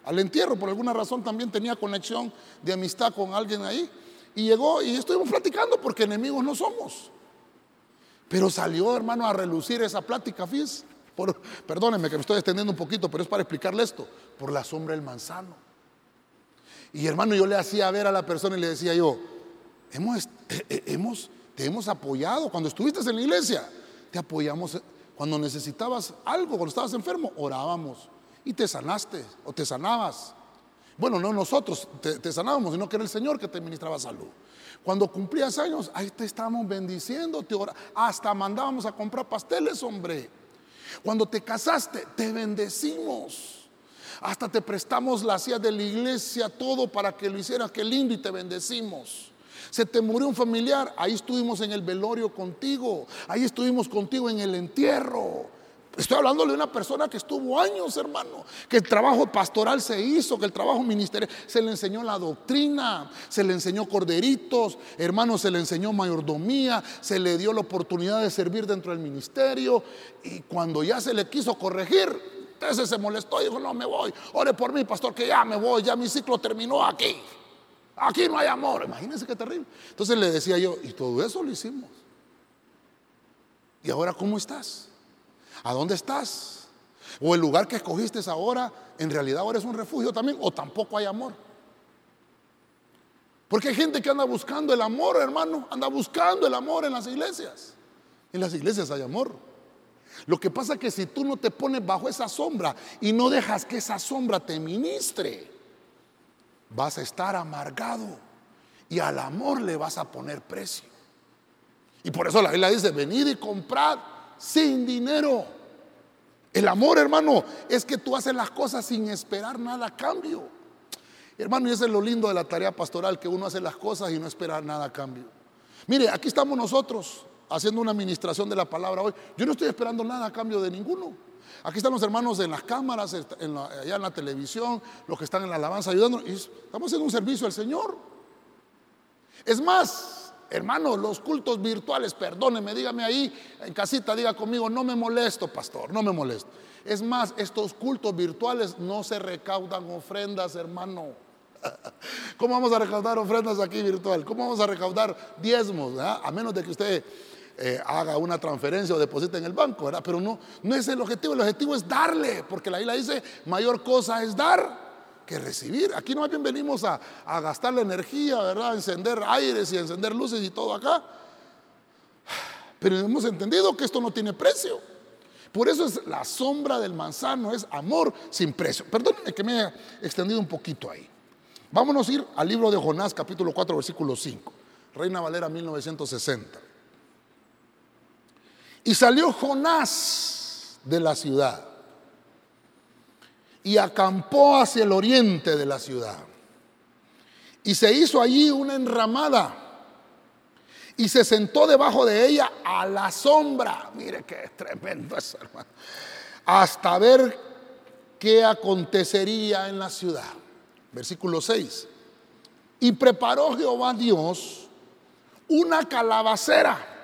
al entierro, por alguna razón también tenía conexión de amistad con alguien ahí. Y llegó y estuvimos platicando porque enemigos no somos. Pero salió, hermano, a relucir esa plática, fíjese. Por, perdónenme que me estoy extendiendo un poquito, pero es para explicarle esto. Por la sombra del manzano. Y hermano, yo le hacía ver a la persona y le decía yo, hemos, eh, eh, hemos te hemos apoyado. Cuando estuviste en la iglesia, te apoyamos. Cuando necesitabas algo, cuando estabas enfermo, orábamos y te sanaste o te sanabas. Bueno, no nosotros te, sanábamos, sino que era el Señor que te ministraba salud. Cuando cumplías años, ahí te estábamos bendiciendo, te hasta mandábamos a comprar pasteles, hombre. Cuando te casaste, te bendecimos. Hasta te prestamos la silla de la iglesia, todo para que lo hicieras, qué lindo y te bendecimos. Se te murió un familiar, ahí estuvimos en el velorio contigo, ahí estuvimos contigo en el entierro. Estoy hablando de una persona que estuvo años, hermano, que el trabajo pastoral se hizo, que el trabajo ministerial se le enseñó la doctrina, se le enseñó corderitos, hermano, se le enseñó mayordomía, se le dio la oportunidad de servir dentro del ministerio y cuando ya se le quiso corregir, ese se molestó y dijo, no me voy, ore por mí, pastor, que ya me voy, ya mi ciclo terminó aquí. Aquí no hay amor. Imagínense qué terrible. Entonces le decía yo, y todo eso lo hicimos. ¿Y ahora cómo estás? ¿A dónde estás? ¿O el lugar que escogiste ahora, en realidad ahora es un refugio también? ¿O tampoco hay amor? Porque hay gente que anda buscando el amor, hermano. Anda buscando el amor en las iglesias. En las iglesias hay amor. Lo que pasa es que si tú no te pones bajo esa sombra y no dejas que esa sombra te ministre, vas a estar amargado y al amor le vas a poner precio. Y por eso la Biblia dice, venid y comprad sin dinero. El amor, hermano, es que tú haces las cosas sin esperar nada a cambio. Hermano, y eso es lo lindo de la tarea pastoral, que uno hace las cosas y no espera nada a cambio. Mire, aquí estamos nosotros haciendo una administración de la palabra hoy. Yo no estoy esperando nada a cambio de ninguno. Aquí están los hermanos en las cámaras, allá en la televisión, los que están en la alabanza ayudando. estamos haciendo un servicio al Señor. Es más, hermanos, los cultos virtuales, perdóneme, dígame ahí en casita, diga conmigo, no me molesto, pastor, no me molesto. Es más, estos cultos virtuales no se recaudan ofrendas, hermano. ¿Cómo vamos a recaudar ofrendas aquí virtual? ¿Cómo vamos a recaudar diezmos? Ah? A menos de que usted eh, haga una transferencia o deposite en el banco, ¿verdad? Pero no, no es el objetivo, el objetivo es darle, porque la isla dice, mayor cosa es dar que recibir. Aquí no más bien venimos a, a gastar la energía, ¿verdad? A encender aires y encender luces y todo acá. Pero hemos entendido que esto no tiene precio. Por eso es la sombra del manzano, es amor sin precio. Perdónenme que me haya extendido un poquito ahí. Vámonos a ir al libro de Jonás, capítulo 4, versículo 5. Reina Valera 1960. Y salió Jonás de la ciudad y acampó hacia el oriente de la ciudad. Y se hizo allí una enramada y se sentó debajo de ella a la sombra. Mire qué tremendo eso, hermano. Hasta ver qué acontecería en la ciudad. Versículo 6. Y preparó Jehová Dios una calabacera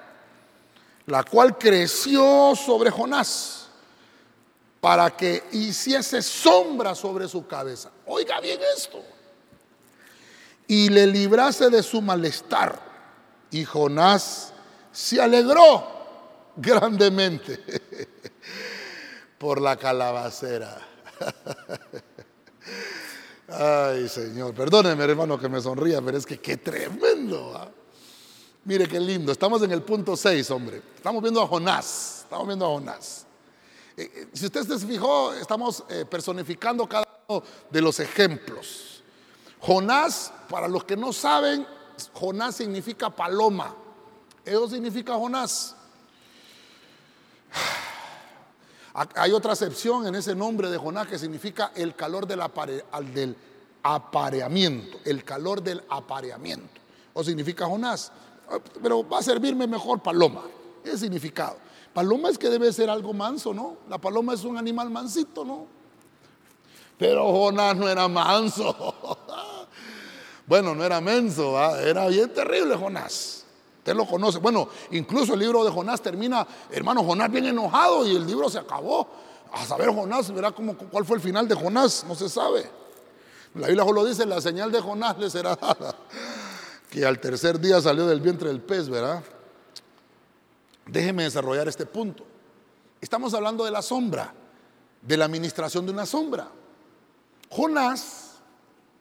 la cual creció sobre Jonás para que hiciese sombra sobre su cabeza. Oiga bien esto. Y le librase de su malestar. Y Jonás se alegró grandemente por la calabacera. Ay, Señor, perdóneme, hermano, que me sonría, pero es que qué tremendo. ¿ah? Mire qué lindo. Estamos en el punto 6, hombre. Estamos viendo a Jonás. Estamos viendo a Jonás. Eh, eh, si usted se fijó, estamos eh, personificando cada uno de los ejemplos. Jonás, para los que no saben, Jonás significa paloma. Eso significa Jonás. Hay otra acepción en ese nombre de Jonás que significa el calor del, del apareamiento, el calor del apareamiento. O significa Jonás, pero va a servirme mejor paloma. Ese significado. Paloma es que debe ser algo manso, ¿no? La paloma es un animal mansito, ¿no? Pero Jonás no era manso. bueno, no era menso, era bien terrible Jonás. Usted lo conoce. Bueno, incluso el libro de Jonás termina, hermano, Jonás bien enojado y el libro se acabó. A saber Jonás, verá cómo, cuál fue el final de Jonás, no se sabe. La Biblia solo dice, la señal de Jonás le será dada. Que al tercer día salió del vientre del pez, ¿verdad? Déjeme desarrollar este punto. Estamos hablando de la sombra, de la administración de una sombra. Jonás,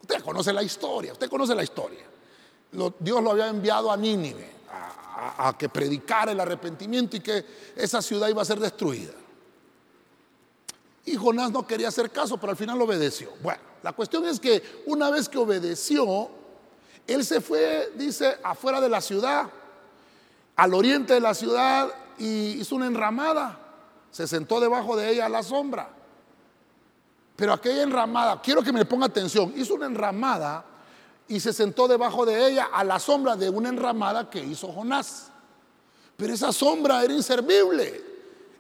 usted conoce la historia, usted conoce la historia. Dios lo había enviado a Nínive a, que predicara el arrepentimiento y que esa ciudad iba a ser destruida. Y Jonás no quería hacer caso, pero al final obedeció. Bueno, la cuestión es que una vez que obedeció, él se fue, dice, afuera de la ciudad, al oriente de la ciudad, y hizo una enramada. Se sentó debajo de ella a la sombra. Pero aquella enramada, quiero que me ponga atención, hizo una enramada y se sentó debajo de ella a la sombra de una enramada que hizo Jonás. Pero esa sombra era inservible.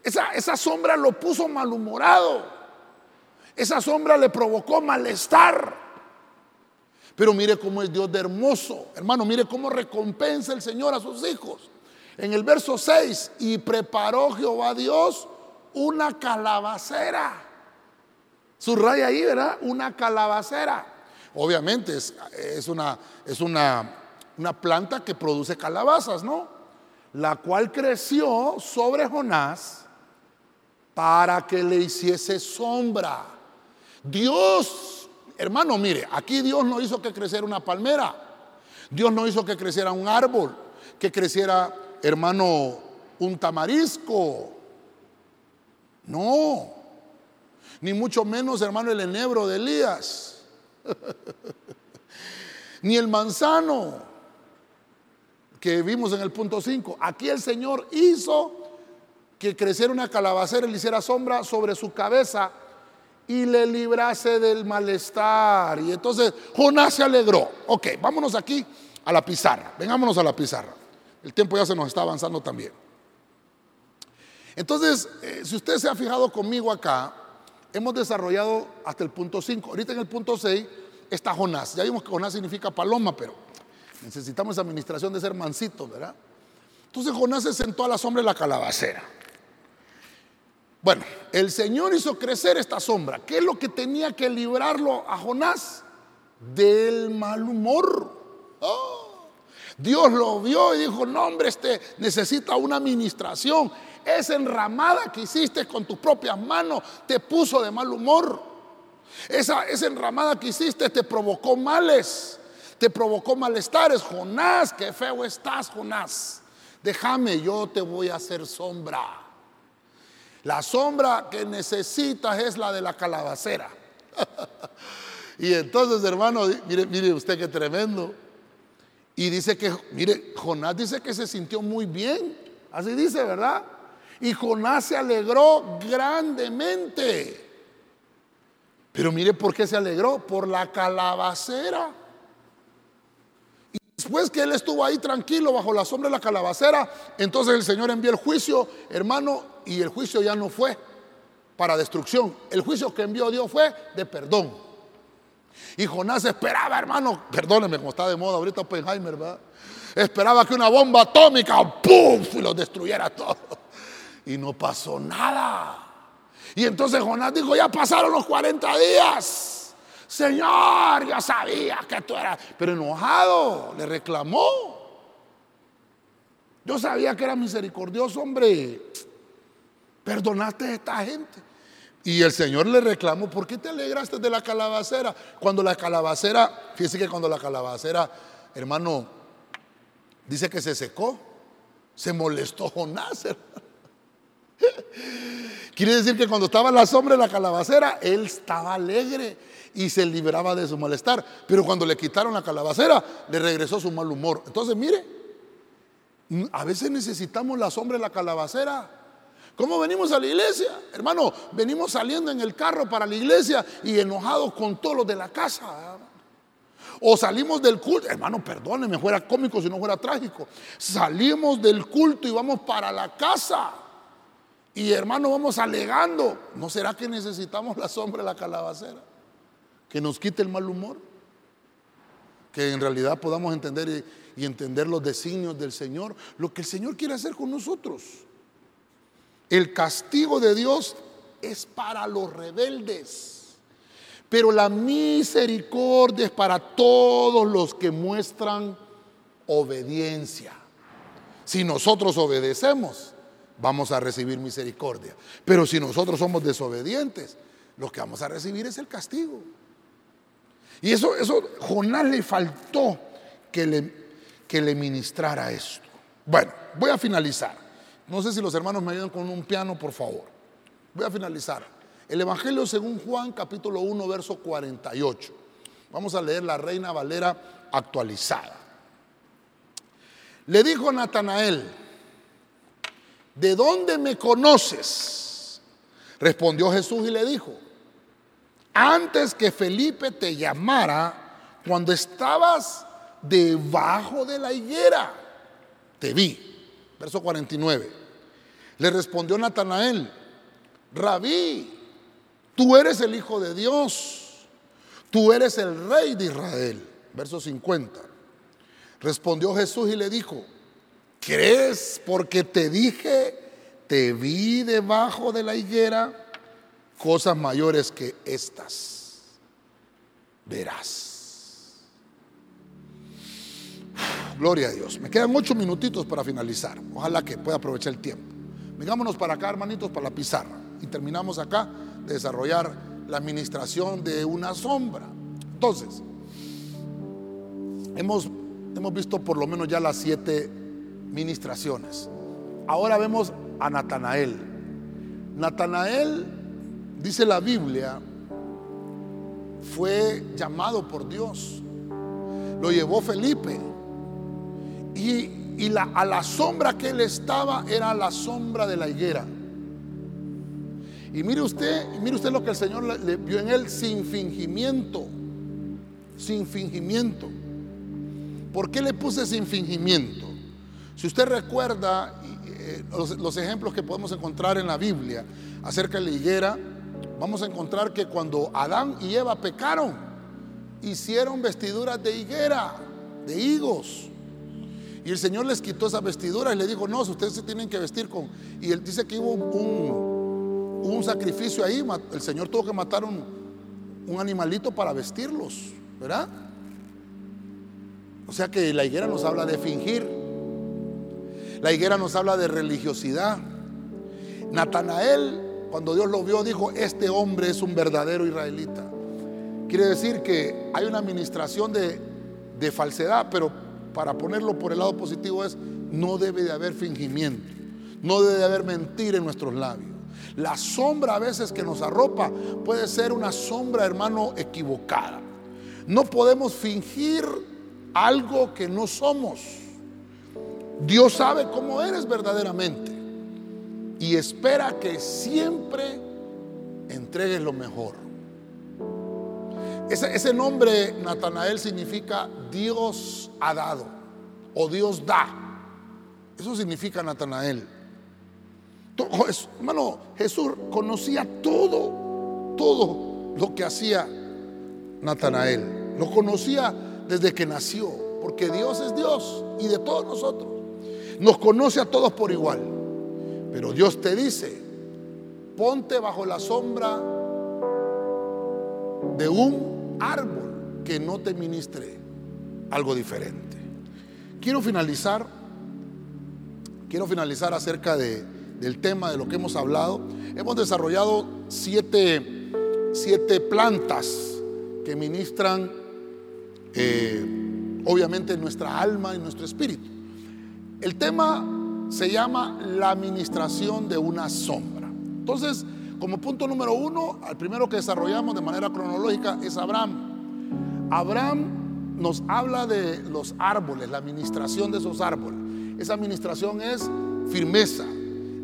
Esa, esa sombra lo puso malhumorado. Esa sombra le provocó malestar. Pero mire cómo es Dios de hermoso. Hermano, mire cómo recompensa el Señor a sus hijos. En el verso 6, y preparó Jehová Dios una calabacera. Subraya ahí, ¿verdad? Una calabacera. Obviamente es, una, es una, una planta que produce calabazas, ¿no? La cual creció sobre Jonás para que le hiciese sombra. Dios, hermano, mire, aquí Dios no hizo que creciera una palmera. Dios no hizo que creciera un árbol, que creciera, hermano, un tamarisco. No. Ni mucho menos, hermano, el enebro de Elías. Ni el manzano que vimos en el punto 5. Aquí el Señor hizo que creciera una calabacera y le hiciera sombra sobre su cabeza y le librase del malestar. Y entonces Jonás se alegró. Ok, vámonos aquí a la pizarra. Vengámonos a la pizarra. El tiempo ya se nos está avanzando también. Entonces, eh, si usted se ha fijado conmigo acá, hemos desarrollado hasta el punto 5. Ahorita en el punto 6 está Jonás. Ya vimos que Jonás significa paloma, pero necesitamos administración de ser mansitos, ¿verdad? Entonces Jonás se sentó a la sombra de la calabacera. Bueno, el Señor hizo crecer esta sombra. ¿Qué es lo que tenía que librarlo a Jonás? Del mal humor. Oh, Dios lo vio y dijo, no hombre, este necesita una administración. Esa enramada que hiciste con tus propias manos te puso de mal humor. Esa, esa enramada que hiciste te provocó males, te provocó malestares. Jonás, qué feo estás, Jonás. Déjame, yo te voy a hacer sombra. La sombra que necesitas es la de la calabacera. y entonces, hermano, mire, mire usted qué tremendo. Y dice que, mire, Jonás dice que se sintió muy bien. Así dice, ¿verdad? Y Jonás se alegró grandemente. Pero mire por qué se alegró, por la calabacera. Después que él estuvo ahí tranquilo bajo la sombra de la calabacera, entonces el Señor envió el juicio, hermano, y el juicio ya no fue para destrucción. El juicio que envió Dios fue de perdón. Y Jonás esperaba, hermano, perdóneme, como está de moda ahorita Oppenheimer, ¿verdad? Esperaba que una bomba atómica, ¡pum! y los destruyera todo. Y no pasó nada. Y entonces Jonás dijo, ya pasaron los 40 días. Señor, yo sabía que tú eras, pero enojado, le reclamó. Yo sabía que era misericordioso, hombre. Perdonaste a esta gente. Y el Señor le reclamó, ¿por qué te alegraste de la calabacera? Cuando la calabacera, fíjese que cuando la calabacera, hermano, dice que se secó, se molestó Jonás. Quiere decir que cuando estaba la sombra de la calabacera, él estaba alegre y se liberaba de su malestar. Pero cuando le quitaron la calabacera, le regresó su mal humor. Entonces, mire, a veces necesitamos la sombra de la calabacera. ¿Cómo venimos a la iglesia? Hermano, venimos saliendo en el carro para la iglesia y enojados con todos los de la casa. O salimos del culto, hermano, perdóneme, fuera cómico si no fuera trágico. Salimos del culto y vamos para la casa. Y hermano, vamos alegando. ¿No será que necesitamos la sombra de la calabacera? Que nos quite el mal humor. Que en realidad podamos entender y, entender los designios del Señor. Lo que el Señor quiere hacer con nosotros. El castigo de Dios es para los rebeldes. Pero la misericordia es para todos los que muestran obediencia. Si nosotros obedecemos, vamos a recibir misericordia. Pero si nosotros somos desobedientes, lo que vamos a recibir es el castigo. Y eso, eso Jonás le faltó que le, que le ministrara esto. Bueno, voy a finalizar. No sé si los hermanos me ayudan con un piano, por favor. Voy a finalizar. El Evangelio según Juan, capítulo 1, verso 48. Vamos a leer la Reina Valera actualizada. Le dijo Natanael, ¿de dónde me conoces? Respondió Jesús y le dijo, antes que Felipe te llamara, cuando estabas debajo de la higuera, te vi. Verso 49. Le respondió Natanael, Rabí, tú eres el Hijo de Dios, tú eres el Rey de Israel. Verso 50. Respondió Jesús y le dijo, ¿Crees porque te dije, te vi debajo de la higuera? Cosas mayores que estas verás. Gloria a Dios. Me quedan ocho minutitos para finalizar. Ojalá que pueda aprovechar el tiempo. Vengámonos para acá, hermanitos, para la pizarra. Y terminamos acá de desarrollar la administración de una sombra. Entonces, hemos, hemos visto por lo menos ya las siete ministraciones. Ahora vemos a Natanael. Natanael, dice la Biblia, fue llamado por Dios. Lo llevó Felipe. Y, la, a la sombra que él estaba era la sombra de la higuera. Y mire usted, mire usted lo que el Señor le vio en él sin fingimiento. Sin fingimiento. ¿Por qué le puse sin fingimiento? Si usted recuerda eh, los, ejemplos que podemos encontrar en la Biblia acerca de la higuera, vamos a encontrar que cuando Adán y Eva pecaron, hicieron vestiduras de higuera, de higos. Y el Señor les quitó esas vestiduras y le dijo, no, ustedes se tienen que vestir con... Y él dice que hubo un, un sacrificio ahí, el Señor tuvo que matar un, un animalito para vestirlos, ¿verdad? O sea que la higuera nos habla de fingir. La higuera nos habla de religiosidad. Natanael, cuando Dios lo vio, dijo, este hombre es un verdadero israelita. Quiere decir que hay una administración de, de falsedad, pero para ponerlo por el lado positivo es, no debe de haber fingimiento, no debe de haber mentir en nuestros labios. La sombra a veces que nos arropa puede ser una sombra, hermano, equivocada. No podemos fingir algo que no somos. Dios sabe cómo eres verdaderamente y espera que siempre entregues lo mejor. Ese, nombre Natanael significa Dios ha dado o Dios da. Eso significa Natanael. Hermano, Jesús conocía todo, todo lo que hacía Natanael. Lo conocía desde que nació, porque Dios es Dios y de todos nosotros. Nos conoce a todos por igual. Pero Dios te dice, ponte bajo la sombra de un árbol que no te ministre algo diferente. Quiero finalizar quiero finalizar acerca de, del tema de lo que hemos hablado. Hemos desarrollado siete, siete plantas que ministran eh, obviamente nuestra alma y nuestro espíritu. El tema se llama la administración de una sombra. Entonces, como punto número uno, al primero que desarrollamos de manera cronológica es Abraham. Abraham nos habla de los árboles, la administración de esos árboles. Esa administración es firmeza.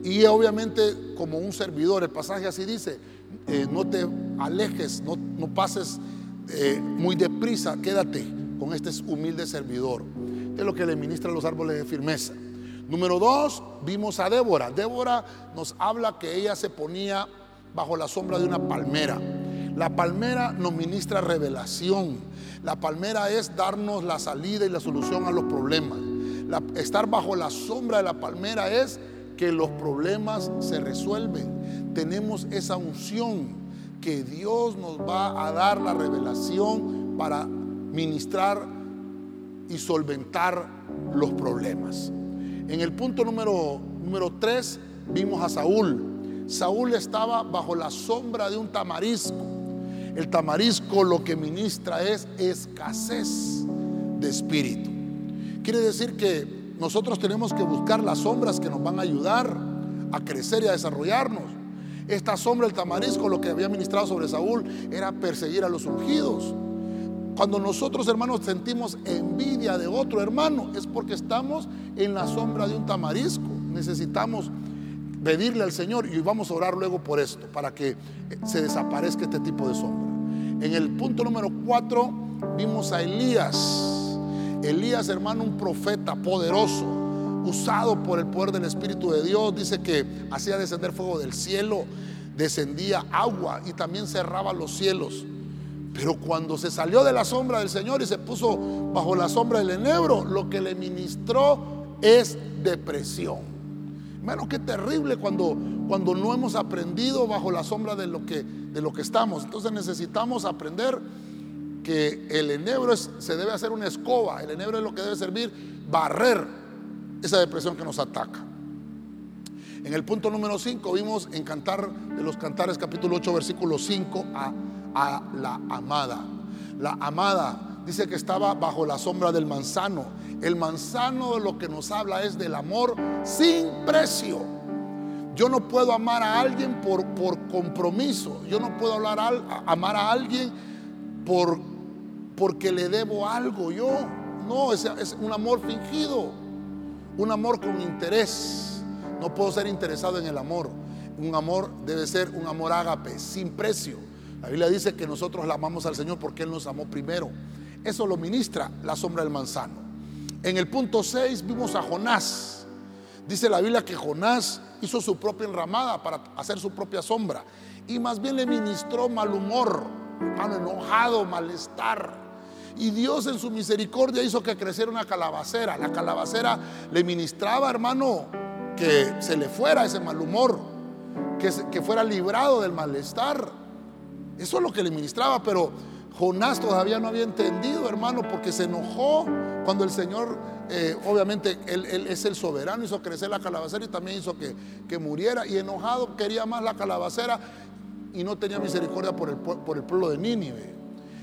Y obviamente como un servidor, el pasaje así dice, eh, no te alejes, no, no pases eh, muy deprisa, quédate con este humilde servidor. Es lo que le ministra los árboles de firmeza. Número dos, vimos a Débora. Débora nos habla que ella se ponía bajo la sombra de una palmera. La palmera nos ministra revelación. La palmera es darnos la salida y la solución a los problemas. estar bajo la sombra de la palmera es que los problemas se resuelven. Tenemos esa unción que Dios nos va a dar la revelación para ministrar y solventar los problemas. En el punto número, número 3 vimos a Saúl. Saúl estaba bajo la sombra de un tamarisco. El tamarisco lo que ministra es escasez de espíritu. Quiere decir que nosotros tenemos que buscar las sombras que nos van a ayudar a crecer y a desarrollarnos. Esta sombra del tamarisco, lo que había ministrado sobre Saúl, era perseguir a los ungidos. Cuando nosotros, hermanos, sentimos envidia de otro hermano, es porque estamos en la sombra de un tamarisco. Necesitamos pedirle al Señor y vamos a orar luego por esto, para que se desaparezca este tipo de sombra. En el punto número 4 vimos a Elías. Elías, hermano, un profeta poderoso, usado por el poder del Espíritu de Dios. Dice que hacía descender fuego del cielo, descendía agua y también cerraba los cielos. Pero cuando se salió de la sombra del Señor y se puso bajo la sombra del enebro, lo que le ministró es depresión. Hermano, qué terrible cuando, cuando no hemos aprendido bajo la sombra de lo, que, de lo que estamos. Entonces necesitamos aprender que el enebro se debe hacer una escoba. El enebro es lo que debe servir, barrer esa depresión que nos ataca. En el punto número 5 vimos en Cantar de los Cantares capítulo 8 versículo 5 a, a la amada. La amada dice que estaba bajo la sombra del manzano. El manzano lo que nos habla es del amor sin precio. Yo no puedo amar a alguien por, por compromiso. Yo no puedo hablar amar a alguien por, porque le debo algo. Yo no, es, es un amor fingido. Un amor con interés. No puedo ser interesado en el amor. Un amor debe ser un amor ágape, sin precio. La Biblia dice que nosotros la amamos al Señor porque Él nos amó primero. Eso lo ministra la sombra del manzano. En el punto 6 vimos a Jonás. Dice la Biblia que Jonás hizo su propia enramada para hacer su propia sombra. Y más bien le ministró mal humor, enojado, malestar. Y Dios en su misericordia hizo que creciera una calabacera. La calabacera le ministraba, hermano, que se le fuera ese mal humor, que, que fuera librado del malestar. Eso es lo que le ministraba, pero Jonás todavía no había entendido, hermano, porque se enojó cuando el Señor, eh, obviamente, él, es el soberano, hizo crecer la calabacera y también hizo que, que, muriera. Y enojado quería más la calabacera y no tenía misericordia por el, por el pueblo de Nínive.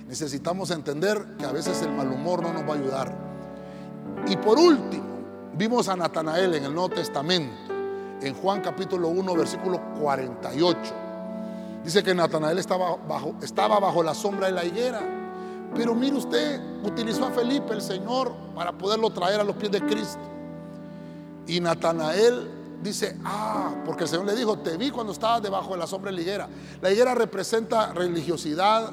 Necesitamos entender que a veces el mal humor no nos va a ayudar. Y por último, vimos a Natanael en el Nuevo Testamento, en Juan capítulo 1, versículo 48. Dice que Natanael estaba bajo, estaba bajo la sombra de la higuera. Pero mire usted, utilizó a Felipe el Señor para poderlo traer a los pies de Cristo. Y Natanael dice, ah, porque el Señor le dijo, te vi cuando estabas debajo de la sombra de la higuera. La higuera representa religiosidad,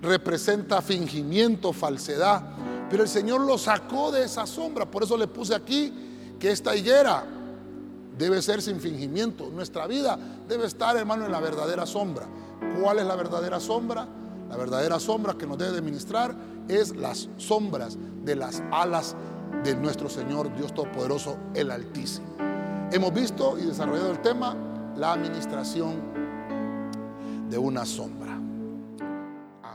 representa fingimiento, falsedad. Pero el Señor lo sacó de esa sombra. Por eso le puse aquí que esta higuera debe ser sin fingimiento. Nuestra vida debe estar, hermano, en la verdadera sombra. ¿Cuál es la verdadera sombra? La verdadera sombra que nos debe de ministrar es las sombras de las alas de nuestro Señor Dios Todopoderoso, el Altísimo. Hemos visto y desarrollado el tema, la administración de una sombra.